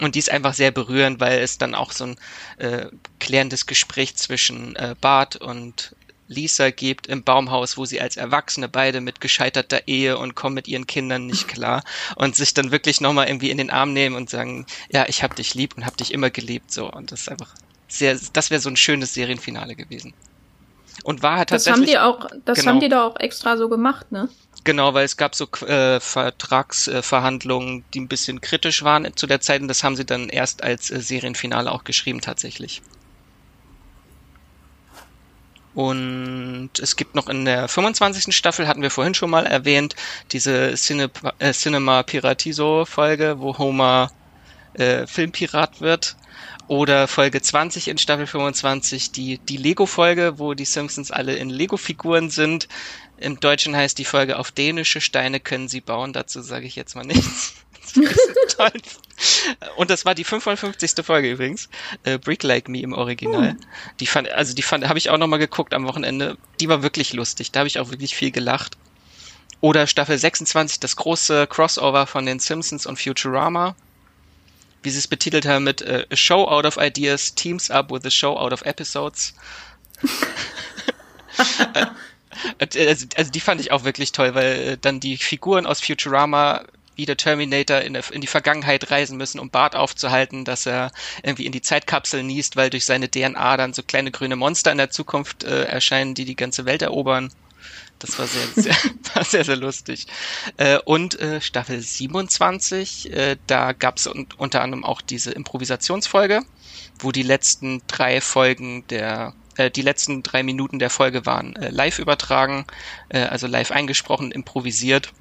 Und die ist einfach sehr berührend, weil es dann auch so ein äh, klärendes Gespräch zwischen äh, Bart und Lisa gibt im Baumhaus, wo sie als Erwachsene beide mit gescheiterter Ehe und kommen mit ihren Kindern nicht klar und sich dann wirklich nochmal irgendwie in den Arm nehmen und sagen, ja, ich hab dich lieb und hab dich immer geliebt, so. Und das ist einfach sehr, das wäre so ein schönes Serienfinale gewesen. Und war halt tatsächlich. Das haben die auch, das genau, haben die da auch extra so gemacht, ne? Genau, weil es gab so äh, Vertragsverhandlungen, äh, die ein bisschen kritisch waren zu der Zeit und das haben sie dann erst als äh, Serienfinale auch geschrieben tatsächlich. Und es gibt noch in der 25. Staffel, hatten wir vorhin schon mal erwähnt, diese Cine, äh, Cinema Piratiso Folge, wo Homer äh, Filmpirat wird. Oder Folge 20 in Staffel 25, die, die Lego-Folge, wo die Simpsons alle in Lego-Figuren sind. Im Deutschen heißt die Folge auf dänische Steine können sie bauen. Dazu sage ich jetzt mal nichts. toll. Und das war die 55. Folge übrigens. Äh, Brick Like Me im Original. Uh. Die fand, also die fand, habe ich auch nochmal geguckt am Wochenende. Die war wirklich lustig. Da habe ich auch wirklich viel gelacht. Oder Staffel 26, das große Crossover von den Simpsons und Futurama wie sie es betitelt haben mit uh, A Show Out of Ideas teams up with a Show Out of Episodes. Äh, also, also, die fand ich auch wirklich toll, weil äh, dann die Figuren aus Futurama wie der Terminator in, in, die Vergangenheit reisen müssen, um Bart aufzuhalten, dass er irgendwie in die Zeitkapsel niest, weil durch seine DNA dann so kleine grüne Monster in der Zukunft äh, erscheinen, die die ganze Welt erobern. Das war sehr, sehr, war sehr, sehr lustig. Äh, und äh, Staffel 27, äh, da gab es un unter anderem auch diese Improvisationsfolge, wo die letzten drei Folgen der äh, die letzten drei Minuten der Folge waren äh, live übertragen, äh, also live eingesprochen, improvisiert.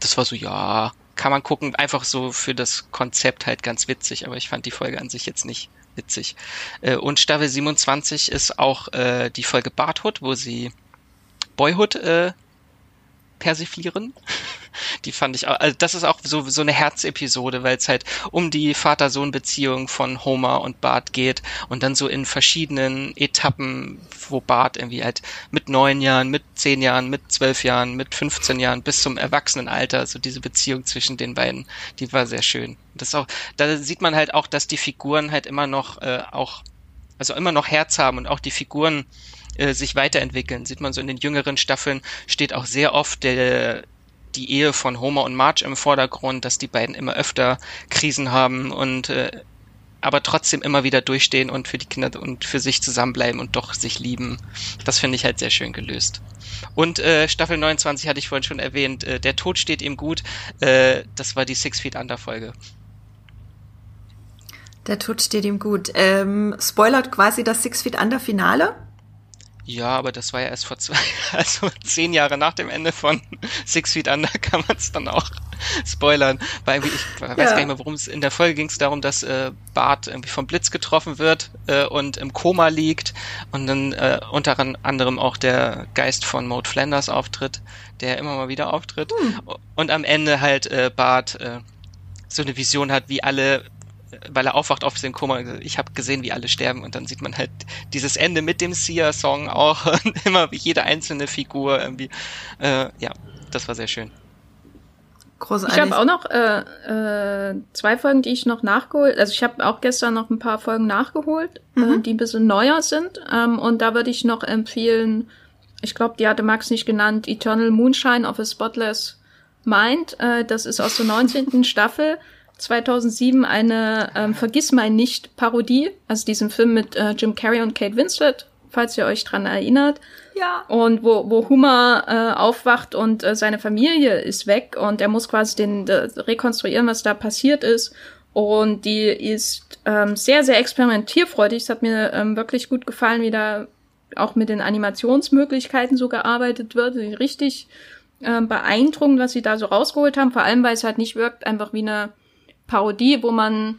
Das war so, ja, kann man gucken, einfach so für das Konzept halt ganz witzig, aber ich fand die Folge an sich jetzt nicht witzig. Äh, und Staffel 27 ist auch äh, die Folge Barthood, wo sie Boyhood äh, persiflieren. Die fand ich auch, also das ist auch so, so eine Herzepisode, weil es halt um die Vater-Sohn-Beziehung von Homer und Bart geht und dann so in verschiedenen Etappen, wo Bart irgendwie halt mit neun Jahren, mit zehn Jahren, mit zwölf Jahren, mit 15 Jahren bis zum Erwachsenenalter, so diese Beziehung zwischen den beiden, die war sehr schön. Das auch, da sieht man halt auch, dass die Figuren halt immer noch äh, auch, also immer noch Herz haben und auch die Figuren äh, sich weiterentwickeln. Sieht man so in den jüngeren Staffeln, steht auch sehr oft der, die Ehe von Homer und Marge im Vordergrund, dass die beiden immer öfter Krisen haben und äh, aber trotzdem immer wieder durchstehen und für die Kinder und für sich zusammenbleiben und doch sich lieben. Das finde ich halt sehr schön gelöst. Und äh, Staffel 29 hatte ich vorhin schon erwähnt, äh, der Tod steht ihm gut. Äh, das war die Six Feet Under Folge. Der Tod steht ihm gut. Ähm, spoilert quasi das Six Feet Under Finale? Ja, aber das war ja erst vor zwei, also zehn Jahre nach dem Ende von Six Feet Under kann man es dann auch spoilern. Weil ich weiß ja. gar nicht mehr, worum es in der Folge ging es darum, dass äh, Bart irgendwie vom Blitz getroffen wird äh, und im Koma liegt und dann äh, unter anderem auch der Geist von Maud Flanders auftritt, der immer mal wieder auftritt. Hm. Und am Ende halt äh, Bart äh, so eine Vision hat, wie alle weil er aufwacht auf dem Koma, ich habe gesehen, wie alle sterben und dann sieht man halt dieses Ende mit dem Sia-Song auch und immer wie jede einzelne Figur irgendwie. Äh, ja, das war sehr schön. Großartig. Ich habe auch noch äh, äh, zwei Folgen, die ich noch nachgeholt. Also ich habe auch gestern noch ein paar Folgen nachgeholt, äh, mhm. äh, die ein bisschen neuer sind. Ähm, und da würde ich noch empfehlen, ich glaube, die hatte Max nicht genannt, Eternal Moonshine of a Spotless Mind. Äh, das ist aus der 19. Staffel 2007 eine ähm, Vergiss mein nicht Parodie, also diesen Film mit äh, Jim Carrey und Kate Winslet, falls ihr euch dran erinnert. Ja. Und wo, wo Hummer äh, aufwacht und äh, seine Familie ist weg und er muss quasi den de, rekonstruieren, was da passiert ist. Und die ist ähm, sehr, sehr experimentierfreudig. Es hat mir ähm, wirklich gut gefallen, wie da auch mit den Animationsmöglichkeiten so gearbeitet wird. Richtig ähm, beeindruckend, was sie da so rausgeholt haben. Vor allem, weil es halt nicht wirkt einfach wie eine Parodie, wo man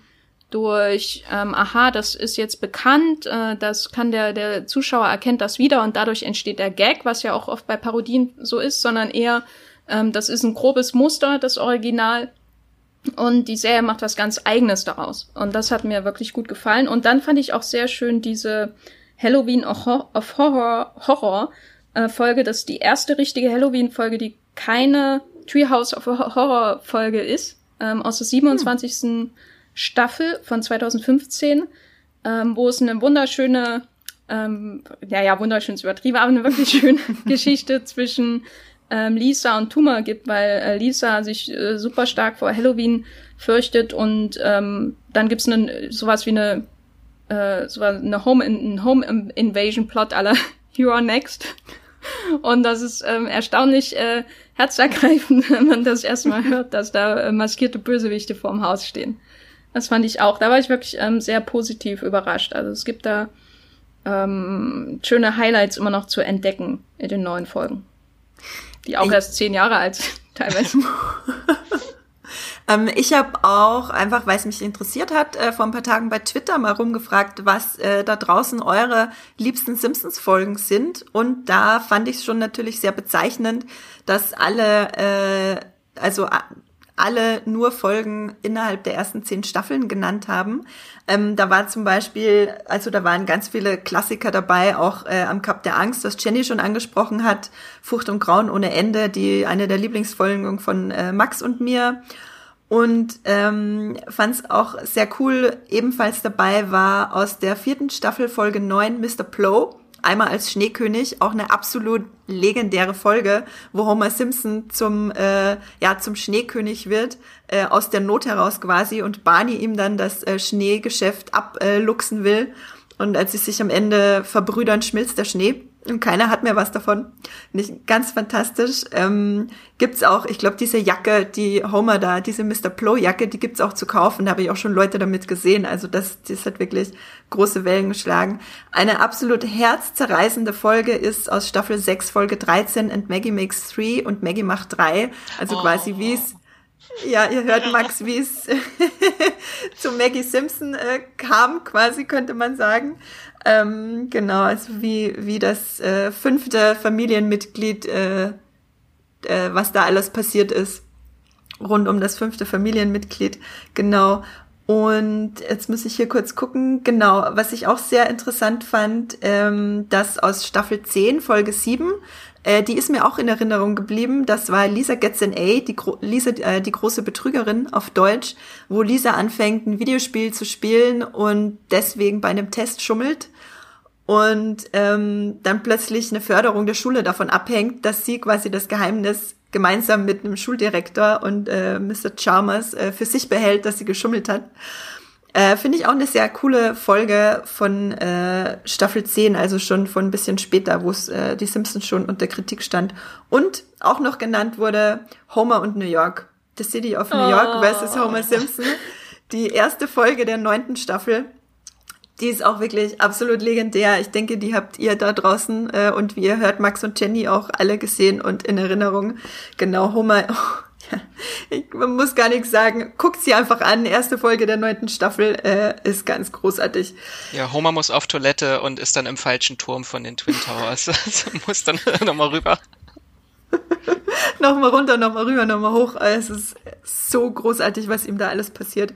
durch, ähm, aha, das ist jetzt bekannt, äh, das kann der, der Zuschauer erkennt das wieder und dadurch entsteht der Gag, was ja auch oft bei Parodien so ist, sondern eher, ähm, das ist ein grobes Muster, das Original. Und die Serie macht was ganz Eigenes daraus. Und das hat mir wirklich gut gefallen. Und dann fand ich auch sehr schön diese Halloween of Horror, Horror äh, Folge. Das ist die erste richtige Halloween-Folge, die keine Treehouse of Horror Folge ist. Ähm, aus der 27. Hm. Staffel von 2015, ähm, wo es eine wunderschöne, ähm, ja, ja, wunderschön ist übertrieben, aber eine wirklich schöne Geschichte zwischen ähm, Lisa und Tuma gibt, weil äh, Lisa sich äh, super stark vor Halloween fürchtet und ähm, dann gibt's eine, sowas wie eine äh, sowas, eine Home, ein Home Invasion Plot aller You're Next. Und das ist ähm, erstaunlich äh, herzergreifend, wenn man das erstmal hört, dass da äh, maskierte Bösewichte vorm Haus stehen. Das fand ich auch. Da war ich wirklich ähm, sehr positiv überrascht. Also es gibt da ähm, schöne Highlights immer noch zu entdecken in den neuen Folgen. Die auch ich erst zehn Jahre alt sind, teilweise. ähm, ich habe auch, einfach weil es mich interessiert hat, äh, vor ein paar Tagen bei Twitter mal rumgefragt, was äh, da draußen eure liebsten Simpsons-Folgen sind. Und da fand ich es schon natürlich sehr bezeichnend, dass alle, äh, also alle nur Folgen innerhalb der ersten zehn Staffeln genannt haben. Ähm, da war zum Beispiel, also da waren ganz viele Klassiker dabei, auch äh, am Kap der Angst, was Jenny schon angesprochen hat, Furcht und Grauen ohne Ende, die eine der Lieblingsfolgen von äh, Max und mir. Und ähm, fand es auch sehr cool, ebenfalls dabei war aus der vierten Staffel Folge 9 Mr. Plow einmal als Schneekönig, auch eine absolut legendäre Folge, wo Homer Simpson zum, äh, ja, zum Schneekönig wird, äh, aus der Not heraus quasi und Barney ihm dann das äh, Schneegeschäft abluchsen will. Und als sie sich am Ende verbrüdern, schmilzt der Schnee und keiner hat mehr was davon. Nicht ganz fantastisch. Ähm, gibt's auch, ich glaube, diese Jacke, die Homer da, diese Mr. Plow Jacke, die gibt's auch zu kaufen. Da habe ich auch schon Leute damit gesehen. Also das, das hat wirklich große Wellen geschlagen. Eine absolut herzzerreißende Folge ist aus Staffel 6, Folge 13 and Maggie makes 3 und Maggie macht 3. Also oh. quasi wie es ja, ihr hört Max, wie es zu Maggie Simpson äh, kam, quasi könnte man sagen. Ähm, genau, also wie, wie das äh, fünfte Familienmitglied, äh, äh, was da alles passiert ist. Rund um das fünfte Familienmitglied. Genau. Und jetzt muss ich hier kurz gucken. Genau, was ich auch sehr interessant fand, ähm, dass aus Staffel 10, Folge 7, äh, die ist mir auch in Erinnerung geblieben. Das war Lisa Gets an A, die, Gro Lisa, äh, die große Betrügerin auf Deutsch, wo Lisa anfängt, ein Videospiel zu spielen und deswegen bei einem Test schummelt und ähm, dann plötzlich eine Förderung der Schule davon abhängt, dass sie quasi das Geheimnis gemeinsam mit einem Schuldirektor und äh, Mr. Chalmers äh, für sich behält, dass sie geschummelt hat. Äh, Finde ich auch eine sehr coole Folge von äh, Staffel 10, also schon von ein bisschen später, wo es äh, die Simpsons schon unter Kritik stand. Und auch noch genannt wurde Homer und New York. The City of New York oh. versus Homer Simpson. Die erste Folge der neunten Staffel die ist auch wirklich absolut legendär. Ich denke, die habt ihr da draußen äh, und wie ihr hört, Max und Jenny auch alle gesehen und in Erinnerung. Genau, Homer. Oh, ja, ich, man muss gar nichts sagen. Guckt sie einfach an. Erste Folge der neunten Staffel äh, ist ganz großartig. Ja, Homer muss auf Toilette und ist dann im falschen Turm von den Twin Towers. also muss dann nochmal rüber. nochmal runter, nochmal rüber, nochmal hoch. Es ist so großartig, was ihm da alles passiert.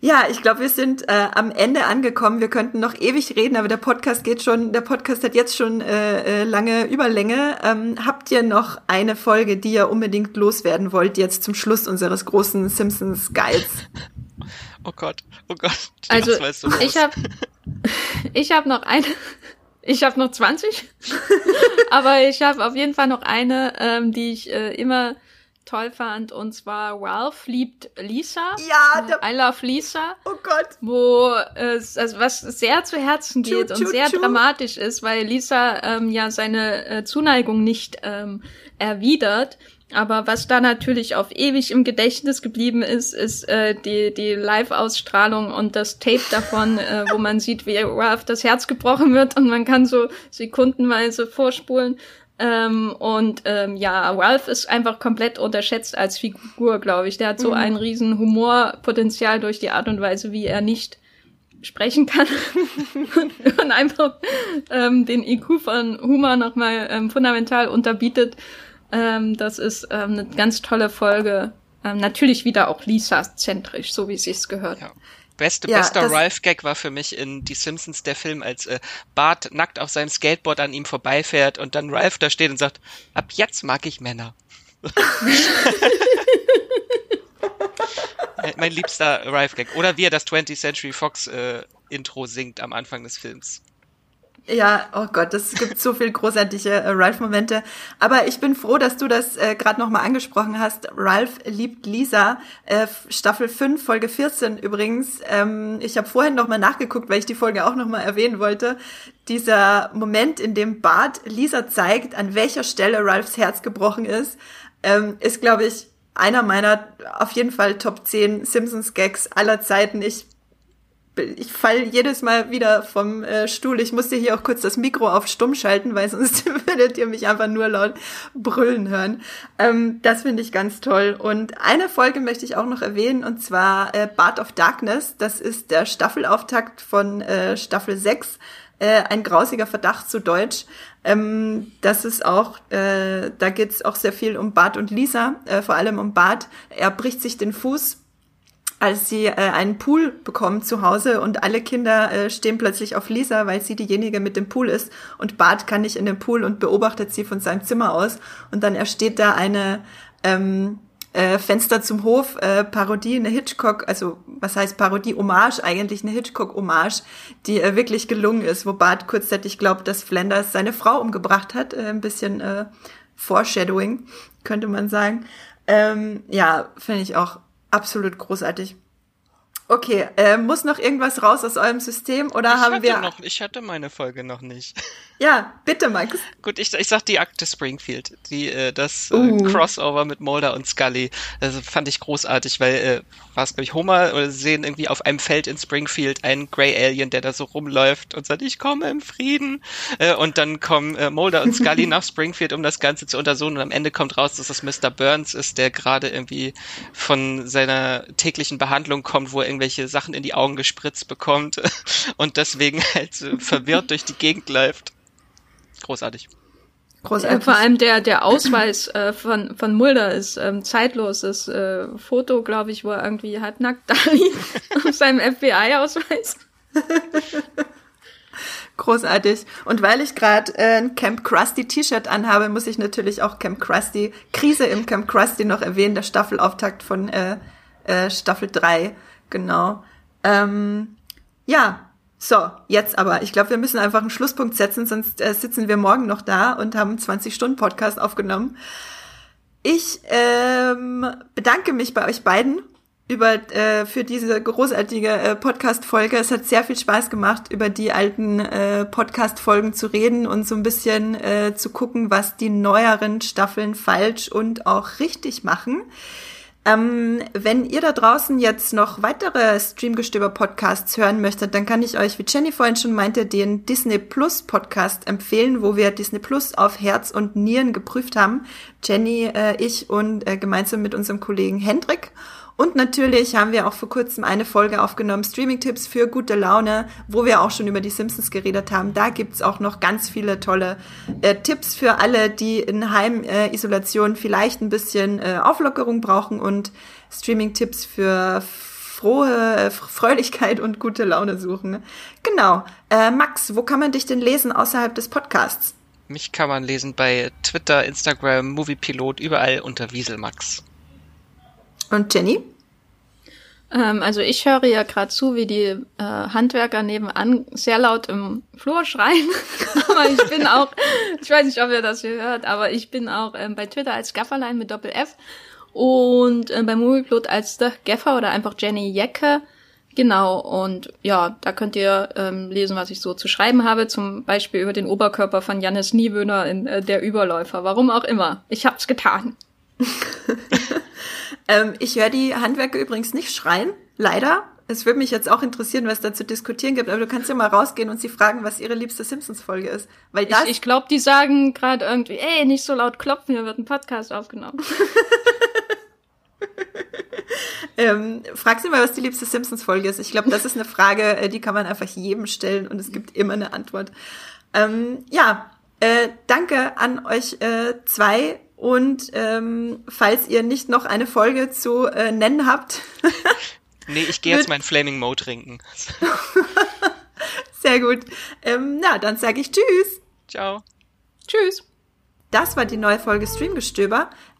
Ja, ich glaube, wir sind äh, am Ende angekommen. Wir könnten noch ewig reden, aber der Podcast geht schon, der Podcast hat jetzt schon äh, äh, lange Überlänge. Ähm, habt ihr noch eine Folge, die ihr unbedingt loswerden wollt, jetzt zum Schluss unseres großen Simpsons Guides? Oh Gott, oh Gott. Also ich habe ich habe noch eine ich habe noch 20, aber ich habe auf jeden Fall noch eine, ähm, die ich äh, immer toll fand, und zwar Ralph liebt Lisa. Ja, der I Love Lisa. Oh Gott. Wo es, also was sehr zu Herzen geht tschu, tschu, und sehr tschu. dramatisch ist, weil Lisa ähm, ja seine äh, Zuneigung nicht ähm, erwidert. Aber was da natürlich auf ewig im Gedächtnis geblieben ist, ist äh, die, die Live-Ausstrahlung und das Tape davon, äh, wo man sieht, wie Ralph das Herz gebrochen wird und man kann so sekundenweise vorspulen. Ähm, und ähm, ja, Ralph ist einfach komplett unterschätzt als Figur, glaube ich. Der hat so mhm. ein riesen Humorpotenzial durch die Art und Weise, wie er nicht sprechen kann und einfach ähm, den IQ von Humor nochmal ähm, fundamental unterbietet. Ähm, das ist ähm, eine ganz tolle Folge. Ähm, natürlich wieder auch Lisa-zentrisch, so wie es sich gehört. Ja. Beste, ja, bester Ralph-Gag war für mich in Die Simpsons der Film, als äh, Bart nackt auf seinem Skateboard an ihm vorbeifährt und dann Ralph da steht und sagt, ab jetzt mag ich Männer. mein liebster Ralph-Gag. Oder wie er das 20th Century Fox äh, Intro singt am Anfang des Films. Ja, oh Gott, es gibt so viel großartige äh, Ralph-Momente. Aber ich bin froh, dass du das äh, gerade nochmal angesprochen hast. Ralph liebt Lisa, äh, Staffel 5, Folge 14 übrigens. Ähm, ich habe vorhin nochmal nachgeguckt, weil ich die Folge auch nochmal erwähnen wollte. Dieser Moment, in dem Bart Lisa zeigt, an welcher Stelle Ralphs Herz gebrochen ist, ähm, ist, glaube ich, einer meiner auf jeden Fall Top 10 Simpsons-Gags aller Zeiten. Ich ich fall jedes Mal wieder vom äh, Stuhl. Ich musste hier auch kurz das Mikro auf stumm schalten, weil sonst würdet ihr mich einfach nur laut brüllen hören. Ähm, das finde ich ganz toll. Und eine Folge möchte ich auch noch erwähnen, und zwar äh, Bart of Darkness. Das ist der Staffelauftakt von äh, Staffel 6. Äh, ein grausiger Verdacht zu Deutsch. Ähm, das ist auch, äh, da geht es auch sehr viel um Bart und Lisa, äh, vor allem um Bart. Er bricht sich den Fuß als sie äh, einen Pool bekommen zu Hause und alle Kinder äh, stehen plötzlich auf Lisa, weil sie diejenige mit dem Pool ist und Bart kann nicht in den Pool und beobachtet sie von seinem Zimmer aus und dann ersteht da eine ähm, äh, Fenster zum Hof äh, Parodie, eine Hitchcock, also was heißt Parodie, Hommage eigentlich, eine Hitchcock-Hommage, die äh, wirklich gelungen ist, wo Bart kurzzeitig glaubt, dass Flanders seine Frau umgebracht hat, äh, ein bisschen äh, Foreshadowing, könnte man sagen. Ähm, ja, finde ich auch absolut großartig. Okay, äh, muss noch irgendwas raus aus eurem System oder ich haben wir? Noch, ich hatte meine Folge noch nicht. Ja, bitte, Max. Gut, ich, ich sag die Akte Springfield, die äh, das äh, uh. Crossover mit Mulder und Scully. Das fand ich großartig, weil äh, war es glaube ich Homer oder sehen irgendwie auf einem Feld in Springfield einen Grey Alien, der da so rumläuft und sagt, ich komme im Frieden. Äh, und dann kommen äh, Mulder und Scully nach Springfield, um das Ganze zu untersuchen. Und am Ende kommt raus, dass das Mr. Burns ist, der gerade irgendwie von seiner täglichen Behandlung kommt, wo er irgendwelche Sachen in die Augen gespritzt bekommt und deswegen halt so verwirrt durch die Gegend läuft. Großartig. Großartig. Äh, vor allem der, der Ausweis äh, von, von Mulder ist ähm, zeitloses äh, Foto, glaube ich, wo er irgendwie halbnackt da liegt auf seinem FBI-Ausweis. Großartig. Und weil ich gerade äh, ein Camp Krusty T-Shirt anhabe, muss ich natürlich auch Camp Krusty, Krise im Camp Krusty noch erwähnen, der Staffelauftakt von äh, äh, Staffel 3. Genau. Ähm, ja, so, jetzt aber. Ich glaube, wir müssen einfach einen Schlusspunkt setzen, sonst äh, sitzen wir morgen noch da und haben 20-Stunden-Podcast aufgenommen. Ich ähm, bedanke mich bei euch beiden über äh, für diese großartige äh, Podcast-Folge. Es hat sehr viel Spaß gemacht, über die alten äh, Podcast-Folgen zu reden und so ein bisschen äh, zu gucken, was die neueren Staffeln falsch und auch richtig machen. Ähm, wenn ihr da draußen jetzt noch weitere Streamgestöber-Podcasts hören möchtet, dann kann ich euch, wie Jenny vorhin schon meinte, den Disney Plus Podcast empfehlen, wo wir Disney Plus auf Herz und Nieren geprüft haben. Jenny, äh, ich und äh, gemeinsam mit unserem Kollegen Hendrik. Und natürlich haben wir auch vor kurzem eine Folge aufgenommen, Streaming-Tipps für gute Laune, wo wir auch schon über die Simpsons geredet haben. Da gibt's auch noch ganz viele tolle äh, Tipps für alle, die in Heimisolation äh, vielleicht ein bisschen äh, Auflockerung brauchen und Streaming-Tipps für frohe Fröhlichkeit und gute Laune suchen. Genau. Äh, Max, wo kann man dich denn lesen außerhalb des Podcasts? Mich kann man lesen bei Twitter, Instagram, Moviepilot, überall unter Wieselmax. Und Jenny? Ähm, also ich höre ja gerade zu, wie die äh, Handwerker nebenan sehr laut im Flur schreien. aber ich bin auch, ich weiß nicht, ob ihr das hier hört, aber ich bin auch ähm, bei Twitter als Gafferlein mit Doppel-F und äh, bei Movieplot als The Gaffer oder einfach Jenny Jecke. Genau, und ja, da könnt ihr ähm, lesen, was ich so zu schreiben habe, zum Beispiel über den Oberkörper von Jannis Niewöhner in äh, Der Überläufer. Warum auch immer. Ich hab's getan. ähm, ich höre die Handwerker übrigens nicht schreien, leider. Es würde mich jetzt auch interessieren, was da zu diskutieren gibt, aber du kannst ja mal rausgehen und sie fragen, was ihre liebste Simpsons-Folge ist. Weil das ich ich glaube, die sagen gerade irgendwie, ey, nicht so laut klopfen, hier wird ein Podcast aufgenommen. ähm, frag sie mal, was die liebste Simpsons-Folge ist. Ich glaube, das ist eine Frage, äh, die kann man einfach jedem stellen und es gibt immer eine Antwort. Ähm, ja, äh, danke an euch äh, zwei und ähm, falls ihr nicht noch eine Folge zu äh, nennen habt. nee, ich gehe jetzt meinen Flaming Mo trinken. Sehr gut. Ähm, na, dann sage ich Tschüss. Ciao. Tschüss. Das war die neue Folge Streamgestöber.